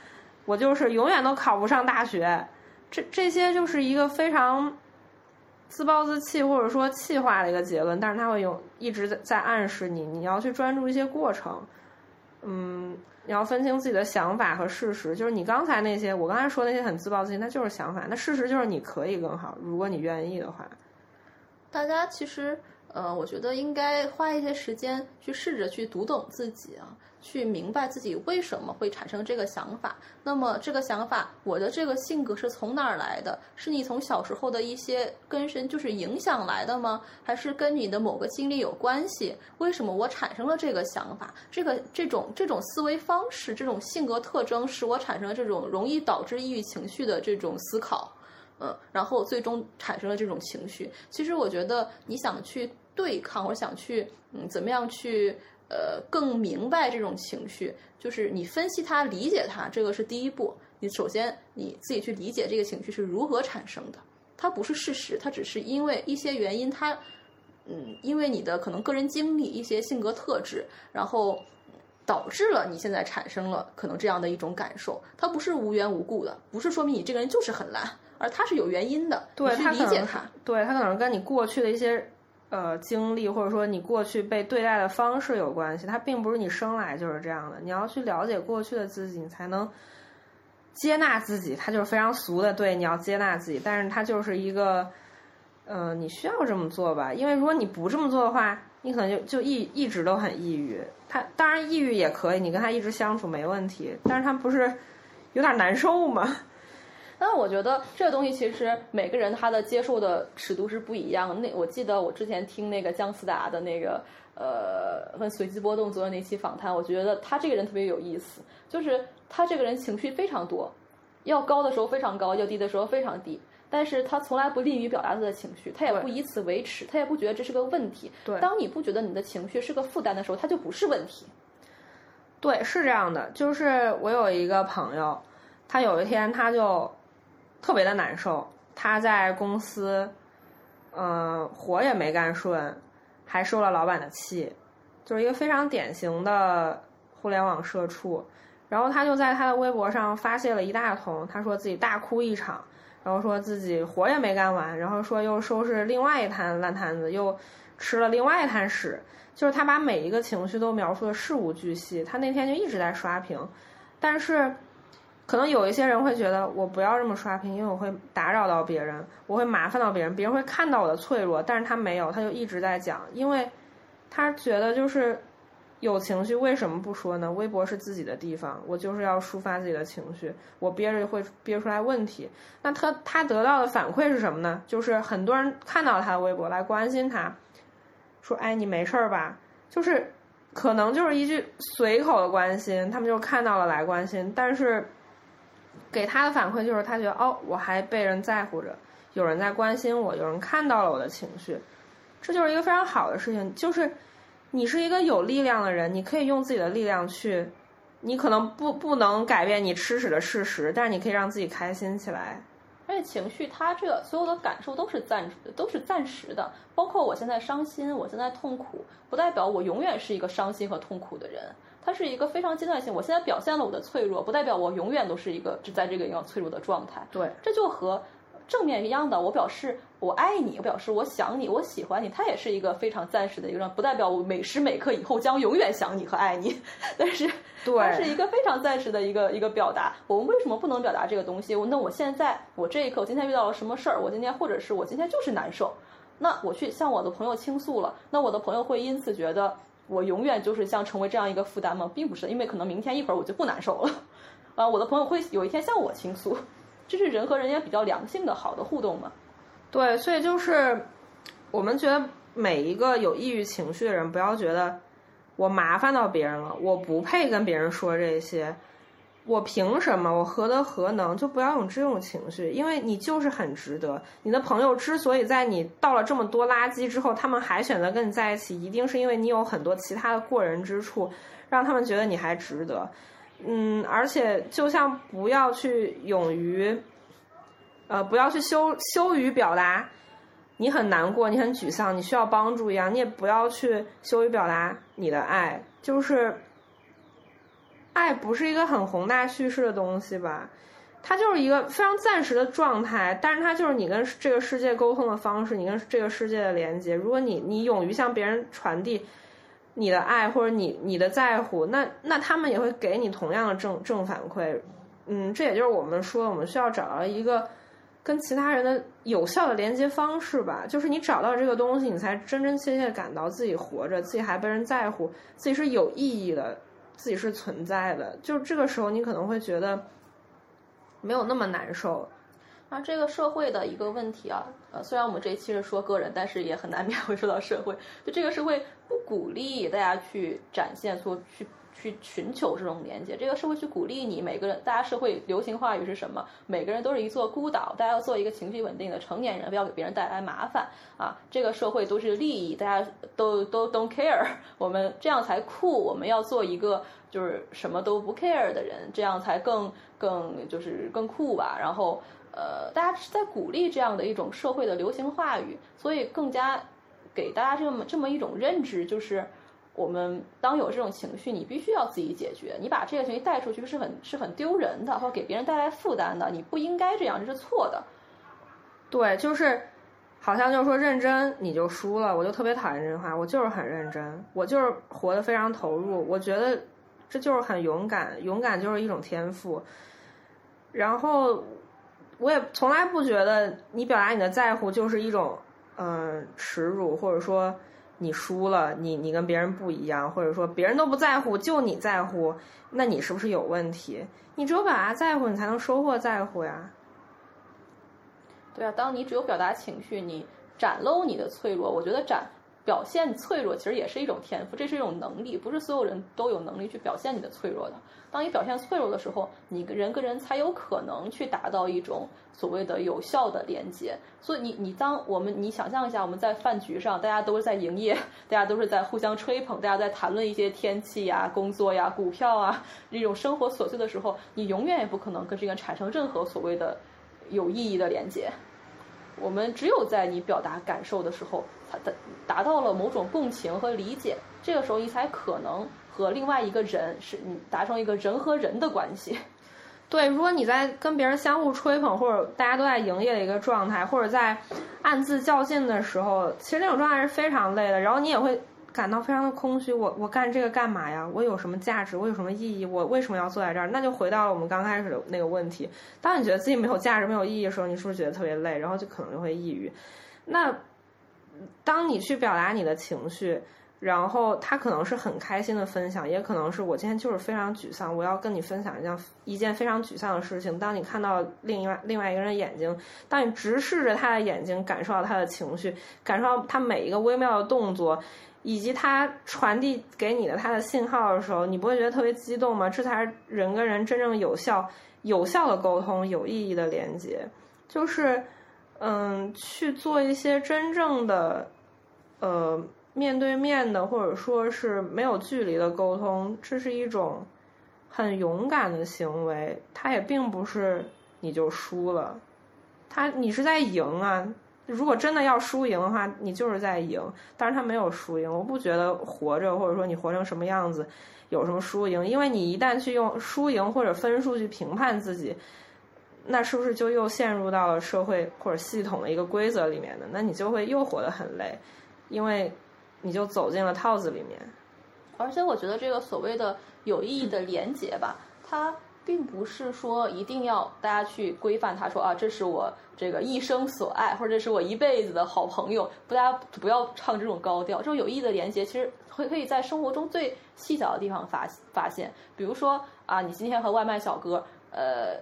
我就是永远都考不上大学。这这些就是一个非常。自暴自弃或者说气化的一个结论，但是他会有一直在在暗示你，你要去专注一些过程，嗯，你要分清自己的想法和事实。就是你刚才那些，我刚才说那些很自暴自弃，那就是想法。那事实就是你可以更好，如果你愿意的话。大家其实，呃，我觉得应该花一些时间去试着去读懂自己啊。去明白自己为什么会产生这个想法。那么，这个想法，我的这个性格是从哪儿来的？是你从小时候的一些根深，就是影响来的吗？还是跟你的某个经历有关系？为什么我产生了这个想法？这个这种这种思维方式，这种性格特征，使我产生了这种容易导致抑郁情绪的这种思考。嗯，然后最终产生了这种情绪。其实，我觉得你想去对抗，或者想去嗯，怎么样去？呃，更明白这种情绪，就是你分析它、理解它，这个是第一步。你首先你自己去理解这个情绪是如何产生的，它不是事实，它只是因为一些原因，它，嗯，因为你的可能个人经历、一些性格特质，然后导致了你现在产生了可能这样的一种感受。它不是无缘无故的，不是说明你这个人就是很烂，而它是有原因的。对，去理解它，对，它可能跟你过去的一些。呃，经历或者说你过去被对待的方式有关系，它并不是你生来就是这样的。你要去了解过去的自己，你才能接纳自己。它就是非常俗的，对，你要接纳自己，但是它就是一个，嗯，你需要这么做吧？因为如果你不这么做的话，你可能就就一一直都很抑郁。他当然抑郁也可以，你跟他一直相处没问题，但是他不是有点难受吗？但我觉得这个东西其实每个人他的接受的尺度是不一样的。那我记得我之前听那个姜思达的那个呃和随机波动做的那期访谈，我觉得他这个人特别有意思，就是他这个人情绪非常多，要高的时候非常高，要低的时候非常低，但是他从来不利于表达他的情绪，他也不以此为耻，他也不觉得这是个问题。对，当你不觉得你的情绪是个负担的时候，它就不是问题。对，是这样的。就是我有一个朋友，他有一天他就。特别的难受，他在公司，嗯，活也没干顺，还受了老板的气，就是一个非常典型的互联网社畜。然后他就在他的微博上发泄了一大通，他说自己大哭一场，然后说自己活也没干完，然后说又收拾另外一摊烂摊子，又吃了另外一摊屎，就是他把每一个情绪都描述的事无巨细。他那天就一直在刷屏，但是。可能有一些人会觉得我不要这么刷屏，因为我会打扰到别人，我会麻烦到别人，别人会看到我的脆弱。但是他没有，他就一直在讲，因为他觉得就是有情绪为什么不说呢？微博是自己的地方，我就是要抒发自己的情绪，我憋着会憋出来问题。那他他得到的反馈是什么呢？就是很多人看到他的微博来关心他，说：“哎，你没事儿吧？”就是可能就是一句随口的关心，他们就看到了来关心，但是。给他的反馈就是，他觉得哦，我还被人在乎着，有人在关心我，有人看到了我的情绪，这就是一个非常好的事情。就是你是一个有力量的人，你可以用自己的力量去，你可能不不能改变你吃屎的事实，但是你可以让自己开心起来。而且情绪，它这所有的感受都是暂都是暂时的，包括我现在伤心，我现在痛苦，不代表我永远是一个伤心和痛苦的人。它是一个非常阶段性。我现在表现了我的脆弱，不代表我永远都是一个只在这个样脆弱的状态。对，这就和正面一样的，我表示我爱你，我表示我想你，我喜欢你，它也是一个非常暂时的一个状，不代表我每时每刻以后将永远想你和爱你。但是，它是一个非常暂时的一个一个表达。我们为什么不能表达这个东西？那我现在，我这一刻，我今天遇到了什么事儿？我今天，或者是我今天就是难受。那我去向我的朋友倾诉了，那我的朋友会因此觉得我永远就是像成为这样一个负担吗？并不是，因为可能明天一会儿我就不难受了。啊，我的朋友会有一天向我倾诉。这是人和人也比较良性的好的互动嘛？对，所以就是我们觉得每一个有抑郁情绪的人，不要觉得我麻烦到别人了，我不配跟别人说这些，我凭什么，我何德何能？就不要有这种情绪，因为你就是很值得。你的朋友之所以在你倒了这么多垃圾之后，他们还选择跟你在一起，一定是因为你有很多其他的过人之处，让他们觉得你还值得。嗯，而且就像不要去勇于，呃，不要去羞羞于表达你很难过、你很沮丧、你需要帮助一样，你也不要去羞于表达你的爱。就是爱不是一个很宏大叙事的东西吧？它就是一个非常暂时的状态，但是它就是你跟这个世界沟通的方式，你跟这个世界的连接。如果你你勇于向别人传递。你的爱或者你你的在乎，那那他们也会给你同样的正正反馈，嗯，这也就是我们说，我们需要找到一个跟其他人的有效的连接方式吧。就是你找到这个东西，你才真真切切感到自己活着，自己还被人在乎，自己是有意义的，自己是存在的。就这个时候，你可能会觉得没有那么难受。那这个社会的一个问题啊，呃，虽然我们这一期是说个人，但是也很难 免会说到社会。就这个社会不鼓励大家去展现、说去去寻求这种连接。这个社会去鼓励你每个人，大家社会流行话语是什么？每个人都是一座孤岛，大家要做一个情绪稳定的成年人，不要给别人带来麻烦啊。这个社会都是利益，大家都都 don't care，我们这样才酷。我们要做一个就是什么都不 care 的人，这样才更更就是更酷吧。然后。呃，大家是在鼓励这样的一种社会的流行话语，所以更加给大家这么这么一种认知，就是我们当有这种情绪，你必须要自己解决，你把这个情绪带出去是很是很丢人的，或给别人带来负担的，你不应该这样，这是错的。对，就是好像就是说认真你就输了，我就特别讨厌这句话，我就是很认真，我就是活得非常投入，我觉得这就是很勇敢，勇敢就是一种天赋，然后。我也从来不觉得你表达你的在乎就是一种，嗯，耻辱，或者说你输了，你你跟别人不一样，或者说别人都不在乎，就你在乎，那你是不是有问题？你只有表达在乎，你才能收获在乎呀。对啊，当你只有表达情绪，你展露你的脆弱，我觉得展。表现脆弱其实也是一种天赋，这是一种能力，不是所有人都有能力去表现你的脆弱的。当你表现脆弱的时候，你跟人跟人才有可能去达到一种所谓的有效的连接。所以你你当我们你想象一下，我们在饭局上，大家都是在营业，大家都是在互相吹捧，大家在谈论一些天气呀、工作呀、股票啊这种生活琐碎的时候，你永远也不可能跟这个产生任何所谓的有意义的连接。我们只有在你表达感受的时候。达达到了某种共情和理解，这个时候你才可能和另外一个人是你达成一个人和人的关系。对，如果你在跟别人相互吹捧，或者大家都在营业的一个状态，或者在暗自较劲的时候，其实那种状态是非常累的。然后你也会感到非常的空虚。我我干这个干嘛呀？我有什么价值？我有什么意义？我为什么要坐在这儿？那就回到了我们刚开始的那个问题：当你觉得自己没有价值、没有意义的时候，你是不是觉得特别累？然后就可能就会抑郁。那。当你去表达你的情绪，然后他可能是很开心的分享，也可能是我今天就是非常沮丧，我要跟你分享一件一件非常沮丧的事情。当你看到另外另外一个人眼睛，当你直视着他的眼睛，感受到他的情绪，感受到他每一个微妙的动作，以及他传递给你的他的信号的时候，你不会觉得特别激动吗？这才是人跟人真正有效有效的沟通，有意义的连接，就是。嗯，去做一些真正的，呃，面对面的，或者说是没有距离的沟通，这是一种很勇敢的行为。它也并不是你就输了，他你是在赢啊。如果真的要输赢的话，你就是在赢。但是他没有输赢，我不觉得活着或者说你活成什么样子有什么输赢，因为你一旦去用输赢或者分数去评判自己。那是不是就又陷入到了社会或者系统的一个规则里面呢？那你就会又活得很累，因为你就走进了套子里面。而且我觉得这个所谓的有意义的连接吧，它并不是说一定要大家去规范它，说啊，这是我这个一生所爱，或者这是我一辈子的好朋友。不，大家不要唱这种高调。这种有意义的连接，其实会可以在生活中最细小的地方发发现。比如说啊，你今天和外卖小哥，呃。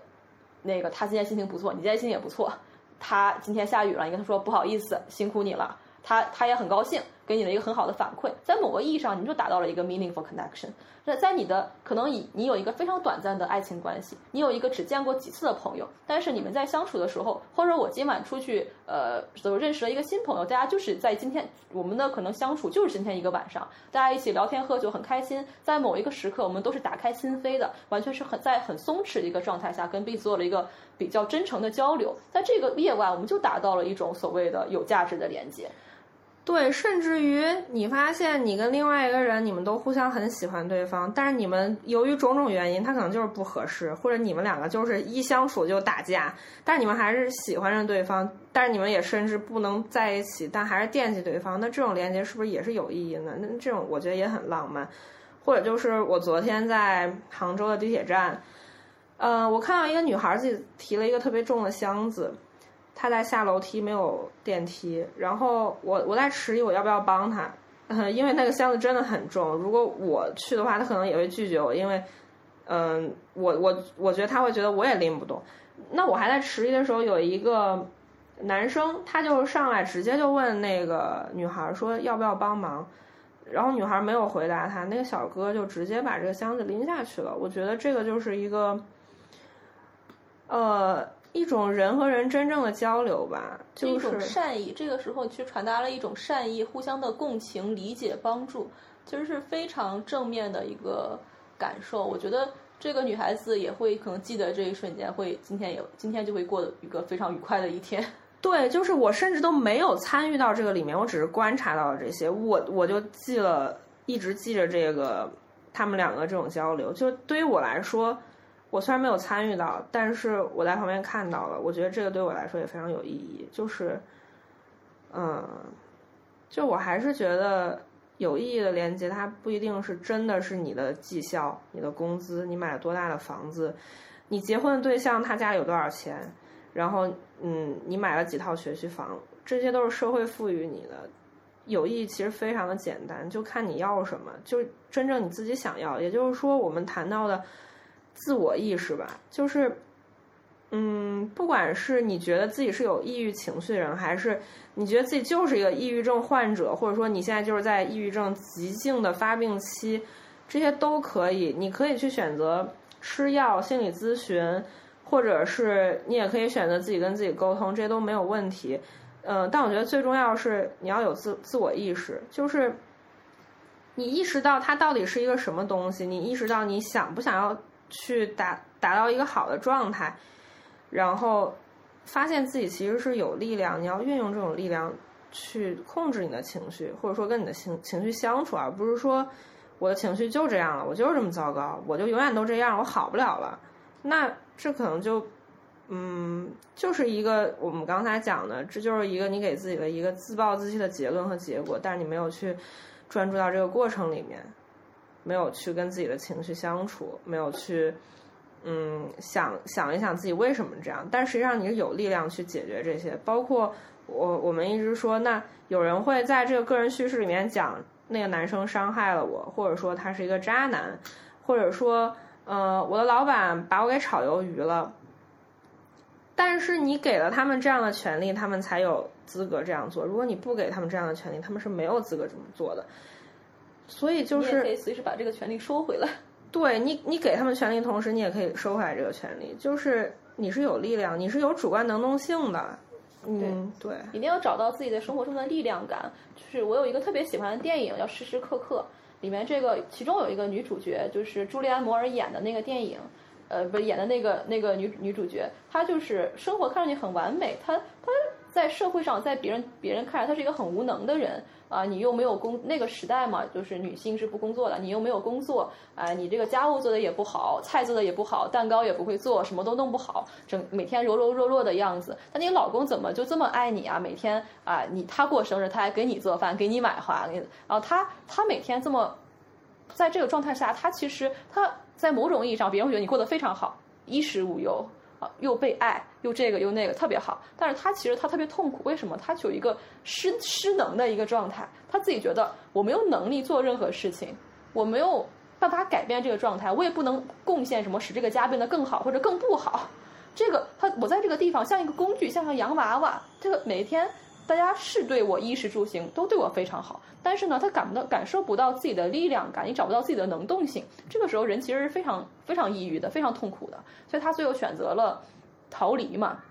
那个他今天心情不错，你今天心情也不错。他今天下雨了，你跟他说不好意思，辛苦你了。他他也很高兴，给你了一个很好的反馈。在某个意义上，你就达到了一个 meaningful connection。那在你的可能以你有一个非常短暂的爱情关系，你有一个只见过几次的朋友，但是你们在相处的时候，或者我今晚出去，呃，都认识了一个新朋友，大家就是在今天我们的可能相处就是今天一个晚上，大家一起聊天喝酒很开心，在某一个时刻，我们都是打开心扉的，完全是很在很松弛的一个状态下跟彼此做了一个比较真诚的交流，在这个夜晚，我们就达到了一种所谓的有价值的连接。对，甚至于你发现你跟另外一个人，你们都互相很喜欢对方，但是你们由于种种原因，他可能就是不合适，或者你们两个就是一相处就打架，但是你们还是喜欢上对方，但是你们也甚至不能在一起，但还是惦记对方，那这种连接是不是也是有意义呢？那这种我觉得也很浪漫。或者就是我昨天在杭州的地铁站，嗯，我看到一个女孩自己提了一个特别重的箱子。他在下楼梯没有电梯，然后我我在迟疑我要不要帮他，因为那个箱子真的很重。如果我去的话，他可能也会拒绝我，因为，嗯，我我我觉得他会觉得我也拎不动。那我还在迟疑的时候，有一个男生，他就上来直接就问那个女孩说要不要帮忙，然后女孩没有回答他，那个小哥就直接把这个箱子拎下去了。我觉得这个就是一个，呃。一种人和人真正的交流吧，就是一种善意。这个时候去传达了一种善意，互相的共情、理解、帮助，其实是非常正面的一个感受。我觉得这个女孩子也会可能记得这一瞬间，会今天也今天就会过得一个非常愉快的一天。对，就是我甚至都没有参与到这个里面，我只是观察到了这些，我我就记了，一直记着这个他们两个这种交流。就对于我来说。我虽然没有参与到，但是我在旁边看到了。我觉得这个对我来说也非常有意义。就是，嗯，就我还是觉得有意义的连接，它不一定是真的是你的绩效、你的工资、你买了多大的房子、你结婚的对象他家有多少钱，然后嗯，你买了几套学区房，这些都是社会赋予你的。有意义其实非常的简单，就看你要什么，就真正你自己想要。也就是说，我们谈到的。自我意识吧，就是，嗯，不管是你觉得自己是有抑郁情绪的人，还是你觉得自己就是一个抑郁症患者，或者说你现在就是在抑郁症急性的发病期，这些都可以。你可以去选择吃药、心理咨询，或者是你也可以选择自己跟自己沟通，这些都没有问题。嗯，但我觉得最重要是你要有自自我意识，就是你意识到它到底是一个什么东西，你意识到你想不想要。去达达到一个好的状态，然后发现自己其实是有力量，你要运用这种力量去控制你的情绪，或者说跟你的情情绪相处，而不是说我的情绪就这样了，我就是这么糟糕，我就永远都这样，我好不了了。那这可能就嗯，就是一个我们刚才讲的，这就是一个你给自己的一个自暴自弃的结论和结果，但是你没有去专注到这个过程里面。没有去跟自己的情绪相处，没有去，嗯，想想一想自己为什么这样。但实际上你是有力量去解决这些。包括我，我们一直说，那有人会在这个个人叙事里面讲那个男生伤害了我，或者说他是一个渣男，或者说，呃，我的老板把我给炒鱿鱼了。但是你给了他们这样的权利，他们才有资格这样做。如果你不给他们这样的权利，他们是没有资格这么做的。所以就是可以随时把这个权利收回来。对你，你给他们权利，同时你也可以收回来这个权利。就是你是有力量，你是有主观能动性的。嗯，对，一定要找到自己的生活中的力量感。就是我有一个特别喜欢的电影叫《时时刻刻》，里面这个其中有一个女主角，就是朱莉安·摩尔演的那个电影，呃，不是演的那个那个女女主角，她就是生活看上去很完美，她她在社会上，在别人别人看来，她是一个很无能的人啊。你又没有工，那个时代嘛，就是女性是不工作的，你又没有工作，哎，你这个家务做的也不好，菜做的也不好，蛋糕也不会做，什么都弄不好，整每天柔柔弱弱的样子。那你老公怎么就这么爱你啊？每天啊，你他过生日，他还给你做饭，给你买花，然后他他每天这么，在这个状态下，他其实他在某种意义上，别人会觉得你过得非常好，衣食无忧。又被爱，又这个又那个，特别好。但是他其实他特别痛苦，为什么？他有一个失失能的一个状态，他自己觉得我没有能力做任何事情，我没有办法改变这个状态，我也不能贡献什么使这个家变得更好或者更不好。这个他我在这个地方像一个工具，像个洋娃娃，这个每天。大家是对我衣食住行都对我非常好，但是呢，他感不到感受不到自己的力量感，你找不到自己的能动性。这个时候，人其实是非常非常抑郁的，非常痛苦的。所以他最后选择了逃离嘛，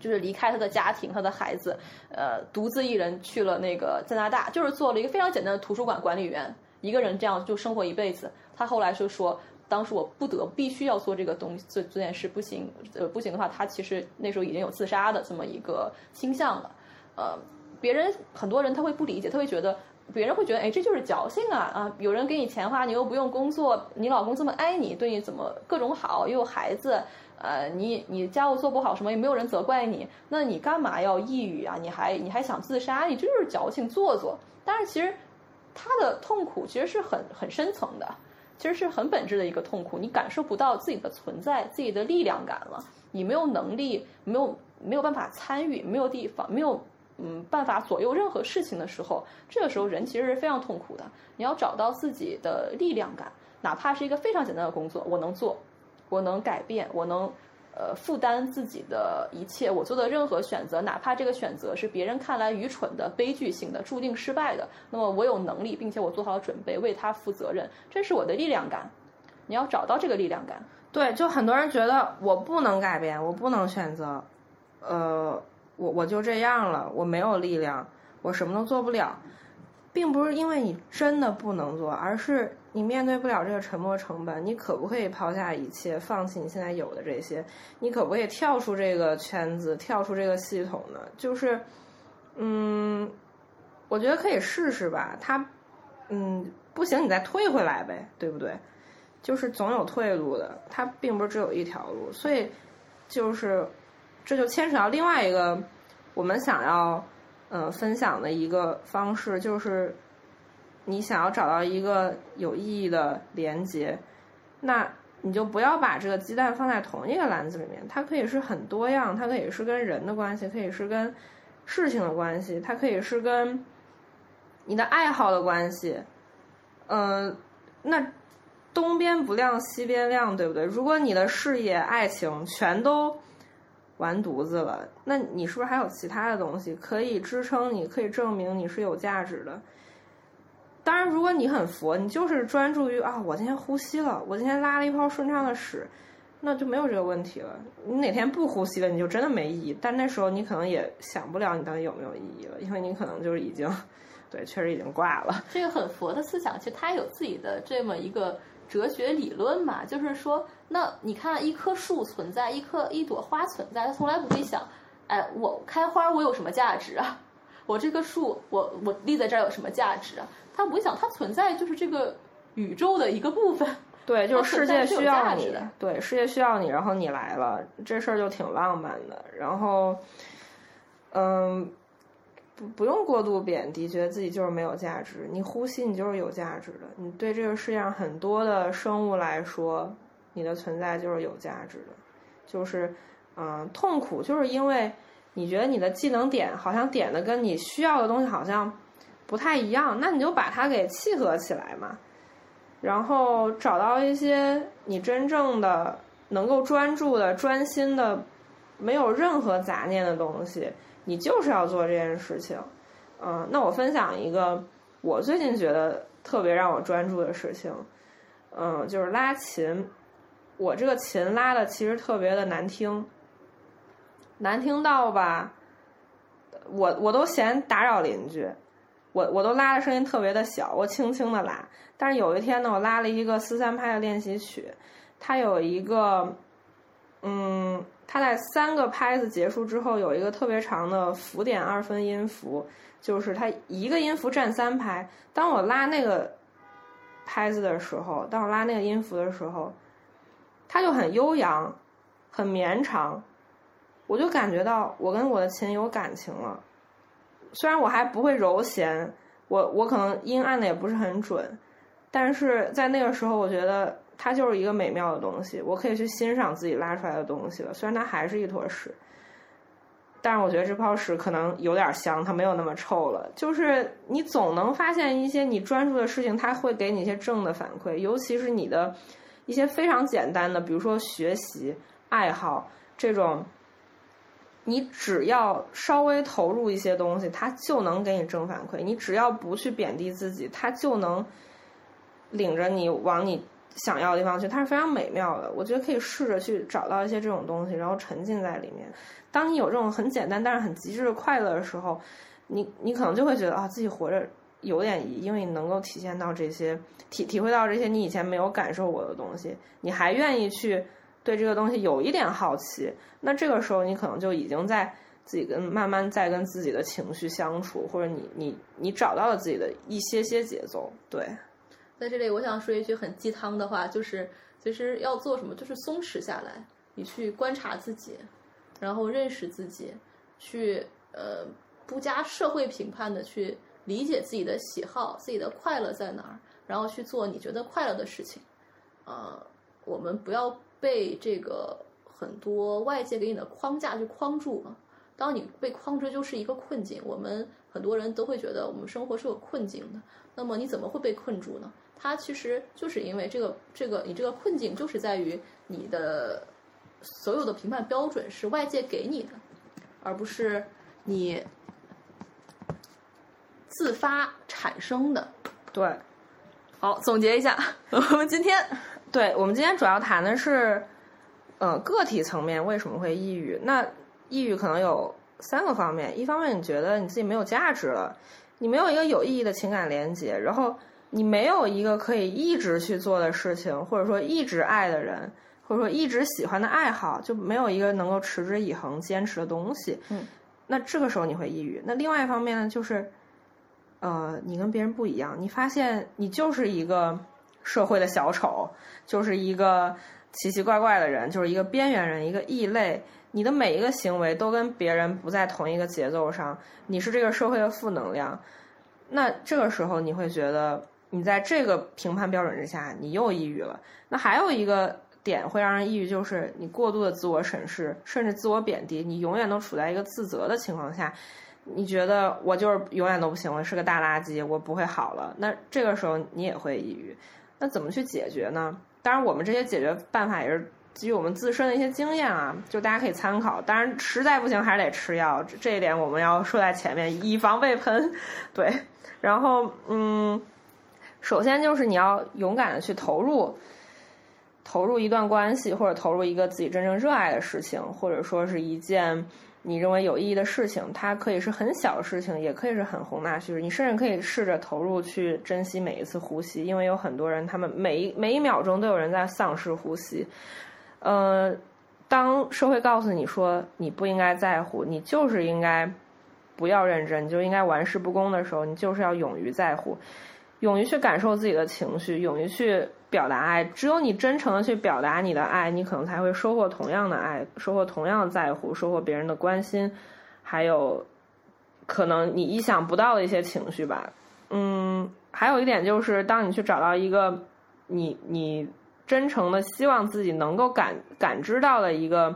就是离开他的家庭，他的孩子，呃，独自一人去了那个加拿大，就是做了一个非常简单的图书馆管理员，一个人这样就生活一辈子。他后来就说，当时我不得必须要做这个东西，这这件事不行，呃，不行的话，他其实那时候已经有自杀的这么一个倾向了。呃，别人很多人他会不理解，他会觉得别人会觉得，哎，这就是矫情啊啊！有人给你钱花，你又不用工作，你老公这么爱你，对你怎么各种好，又有孩子，呃，你你家务做不好什么，也没有人责怪你，那你干嘛要抑郁啊？你还你还想自杀？你这就是矫情做作。但是其实他的痛苦其实是很很深层的，其实是很本质的一个痛苦，你感受不到自己的存在，自己的力量感了，你没有能力，没有没有办法参与，没有地方，没有。嗯，办法左右任何事情的时候，这个时候人其实是非常痛苦的。你要找到自己的力量感，哪怕是一个非常简单的工作，我能做，我能改变，我能呃负担自己的一切。我做的任何选择，哪怕这个选择是别人看来愚蠢的、悲剧性的、注定失败的，那么我有能力，并且我做好了准备，为他负责任，这是我的力量感。你要找到这个力量感。对，就很多人觉得我不能改变，我不能选择，呃。我我就这样了，我没有力量，我什么都做不了，并不是因为你真的不能做，而是你面对不了这个沉没成本。你可不可以抛下一切，放弃你现在有的这些？你可不可以跳出这个圈子，跳出这个系统呢？就是，嗯，我觉得可以试试吧。他，嗯，不行，你再退回来呗，对不对？就是总有退路的，它并不是只有一条路，所以就是。这就牵扯到另外一个我们想要呃分享的一个方式，就是你想要找到一个有意义的连接，那你就不要把这个鸡蛋放在同一个篮子里面，它可以是很多样，它可以是跟人的关系，可以是跟事情的关系，它可以是跟你的爱好的关系，嗯，那东边不亮西边亮，对不对？如果你的事业、爱情全都完犊子了，那你是不是还有其他的东西可以支撑你，可以证明你是有价值的？当然，如果你很佛，你就是专注于啊，我今天呼吸了，我今天拉了一泡顺畅的屎，那就没有这个问题了。你哪天不呼吸了，你就真的没意义。但那时候你可能也想不了你到底有没有意义了，因为你可能就是已经，对，确实已经挂了。这个很佛的思想，其实它有自己的这么一个。哲学理论嘛，就是说，那你看一棵树存在，一棵一朵花存在，它从来不会想，哎，我开花我有什么价值啊？我这棵树，我我立在这儿有什么价值啊？它不会想，它存在就是这个宇宙的一个部分。对，就是世界需要你，对，世界需要你，然后你来了，这事儿就挺浪漫的。然后，嗯。不不用过度贬低，觉得自己就是没有价值。你呼吸，你就是有价值的。你对这个世界上很多的生物来说，你的存在就是有价值的。就是，嗯，痛苦就是因为你觉得你的技能点好像点的跟你需要的东西好像不太一样，那你就把它给契合起来嘛。然后找到一些你真正的能够专注的、专心的、没有任何杂念的东西。你就是要做这件事情，嗯，那我分享一个我最近觉得特别让我专注的事情，嗯，就是拉琴。我这个琴拉的其实特别的难听，难听到吧，我我都嫌打扰邻居，我我都拉的声音特别的小，我轻轻的拉。但是有一天呢，我拉了一个四三拍的练习曲，它有一个，嗯。它在三个拍子结束之后有一个特别长的浮点二分音符，就是它一个音符占三拍。当我拉那个拍子的时候，当我拉那个音符的时候，它就很悠扬，很绵长，我就感觉到我跟我的琴有感情了。虽然我还不会揉弦，我我可能音按的也不是很准，但是在那个时候，我觉得它就是一个美妙的东西，我可以去欣赏自己拉出来的东西了。虽然它还是一坨屎，但是我觉得这泡屎可能有点香，它没有那么臭了。就是你总能发现一些你专注的事情，它会给你一些正的反馈，尤其是你的一些非常简单的，比如说学习、爱好这种。你只要稍微投入一些东西，它就能给你正反馈。你只要不去贬低自己，它就能领着你往你想要的地方去。它是非常美妙的。我觉得可以试着去找到一些这种东西，然后沉浸在里面。当你有这种很简单但是很极致的快乐的时候，你你可能就会觉得啊，自己活着有点意义，因为你能够体现到这些，体体会到这些你以前没有感受过的东西，你还愿意去。对这个东西有一点好奇，那这个时候你可能就已经在自己跟慢慢在跟自己的情绪相处，或者你你你找到了自己的一些些节奏。对，在这里我想说一句很鸡汤的话，就是其实要做什么，就是松弛下来，你去观察自己，然后认识自己，去呃不加社会评判的去理解自己的喜好，自己的快乐在哪儿，然后去做你觉得快乐的事情。呃，我们不要。被这个很多外界给你的框架去框住了，当你被框住，就是一个困境。我们很多人都会觉得我们生活是有困境的。那么你怎么会被困住呢？它其实就是因为这个这个你这个困境就是在于你的所有的评判标准是外界给你的，而不是你自发产生的。对，好，总结一下，我们今天。对我们今天主要谈的是，呃，个体层面为什么会抑郁？那抑郁可能有三个方面：一方面，你觉得你自己没有价值了，你没有一个有意义的情感连接，然后你没有一个可以一直去做的事情，或者说一直爱的人，或者说一直喜欢的爱好，就没有一个能够持之以恒坚持的东西。嗯，那这个时候你会抑郁。那另外一方面呢，就是，呃，你跟别人不一样，你发现你就是一个。社会的小丑就是一个奇奇怪怪的人，就是一个边缘人，一个异类。你的每一个行为都跟别人不在同一个节奏上，你是这个社会的负能量。那这个时候你会觉得，你在这个评判标准之下，你又抑郁了。那还有一个点会让人抑郁，就是你过度的自我审视，甚至自我贬低，你永远都处在一个自责的情况下。你觉得我就是永远都不行，我是个大垃圾，我不会好了。那这个时候你也会抑郁。那怎么去解决呢？当然，我们这些解决办法也是基于我们自身的一些经验啊，就大家可以参考。当然，实在不行还是得吃药，这一点我们要说在前面，以防被喷。对，然后嗯，首先就是你要勇敢的去投入，投入一段关系，或者投入一个自己真正热爱的事情，或者说是一件。你认为有意义的事情，它可以是很小的事情，也可以是很宏大叙事。你甚至可以试着投入去珍惜每一次呼吸，因为有很多人，他们每一每一秒钟都有人在丧失呼吸。呃，当社会告诉你说你不应该在乎，你就是应该不要认真，你就应该玩世不恭的时候，你就是要勇于在乎，勇于去感受自己的情绪，勇于去。表达爱，只有你真诚的去表达你的爱，你可能才会收获同样的爱，收获同样的在乎，收获别人的关心，还有可能你意想不到的一些情绪吧。嗯，还有一点就是，当你去找到一个你你真诚的希望自己能够感感知到的一个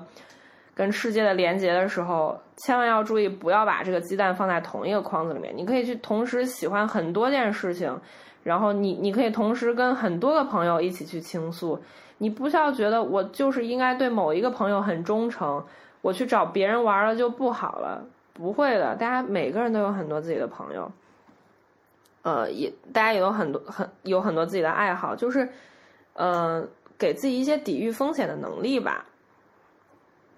跟世界的连接的时候，千万要注意不要把这个鸡蛋放在同一个筐子里面。你可以去同时喜欢很多件事情。然后你你可以同时跟很多个朋友一起去倾诉，你不需要觉得我就是应该对某一个朋友很忠诚，我去找别人玩了就不好了，不会的，大家每个人都有很多自己的朋友，呃，也大家也有很多很有很多自己的爱好，就是，呃，给自己一些抵御风险的能力吧。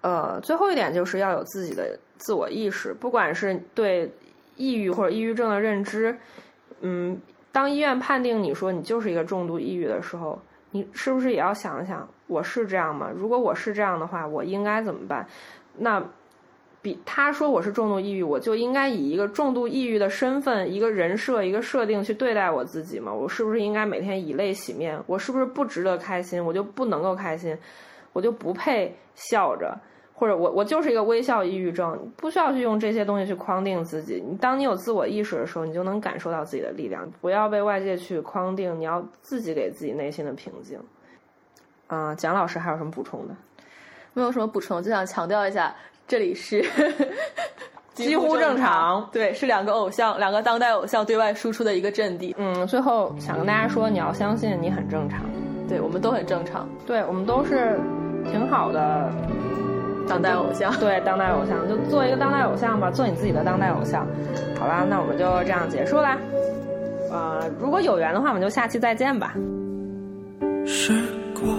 呃，最后一点就是要有自己的自我意识，不管是对抑郁或者抑郁症的认知，嗯。当医院判定你说你就是一个重度抑郁的时候，你是不是也要想想，我是这样吗？如果我是这样的话，我应该怎么办？那比他说我是重度抑郁，我就应该以一个重度抑郁的身份、一个人设、一个设定去对待我自己吗？我是不是应该每天以泪洗面？我是不是不值得开心？我就不能够开心？我就不配笑着？或者我我就是一个微笑抑郁症，不需要去用这些东西去框定自己。你当你有自我意识的时候，你就能感受到自己的力量。不要被外界去框定，你要自己给自己内心的平静。啊，蒋老师还有什么补充的？没有什么补充，就想强调一下，这里是 几乎正常。对，是两个偶像，两个当代偶像对外输出的一个阵地。嗯，最后想跟大家说，你要相信你很正常。对我们都很正常。对我们都是挺好的。当代偶像，对当代偶像，就做一个当代偶像吧，做你自己的当代偶像，好啦，那我们就这样结束啦。呃，如果有缘的话，我们就下期再见吧。时过，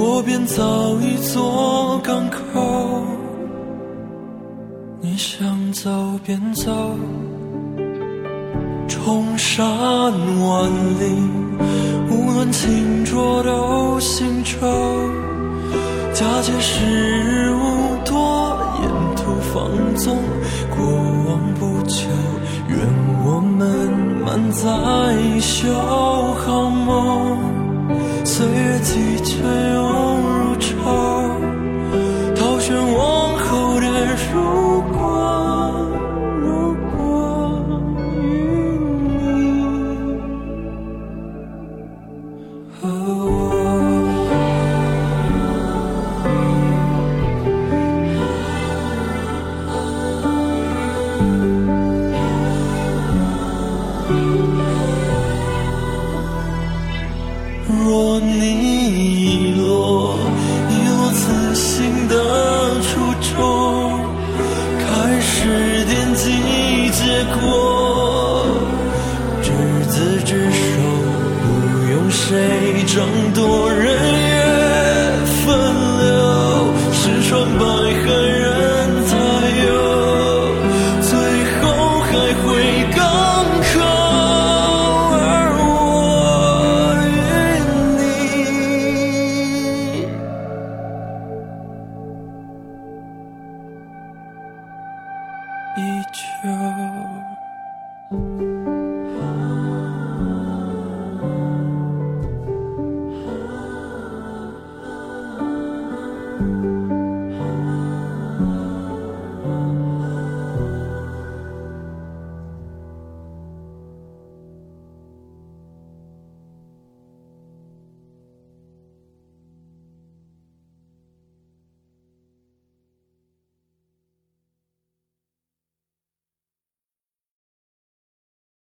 我便造一座港口，你想走便走，重山万里，无论清浊都行舟。佳节时日无多，沿途放纵，过往不求，愿我们满载一宿好梦。岁月几圈涌如潮。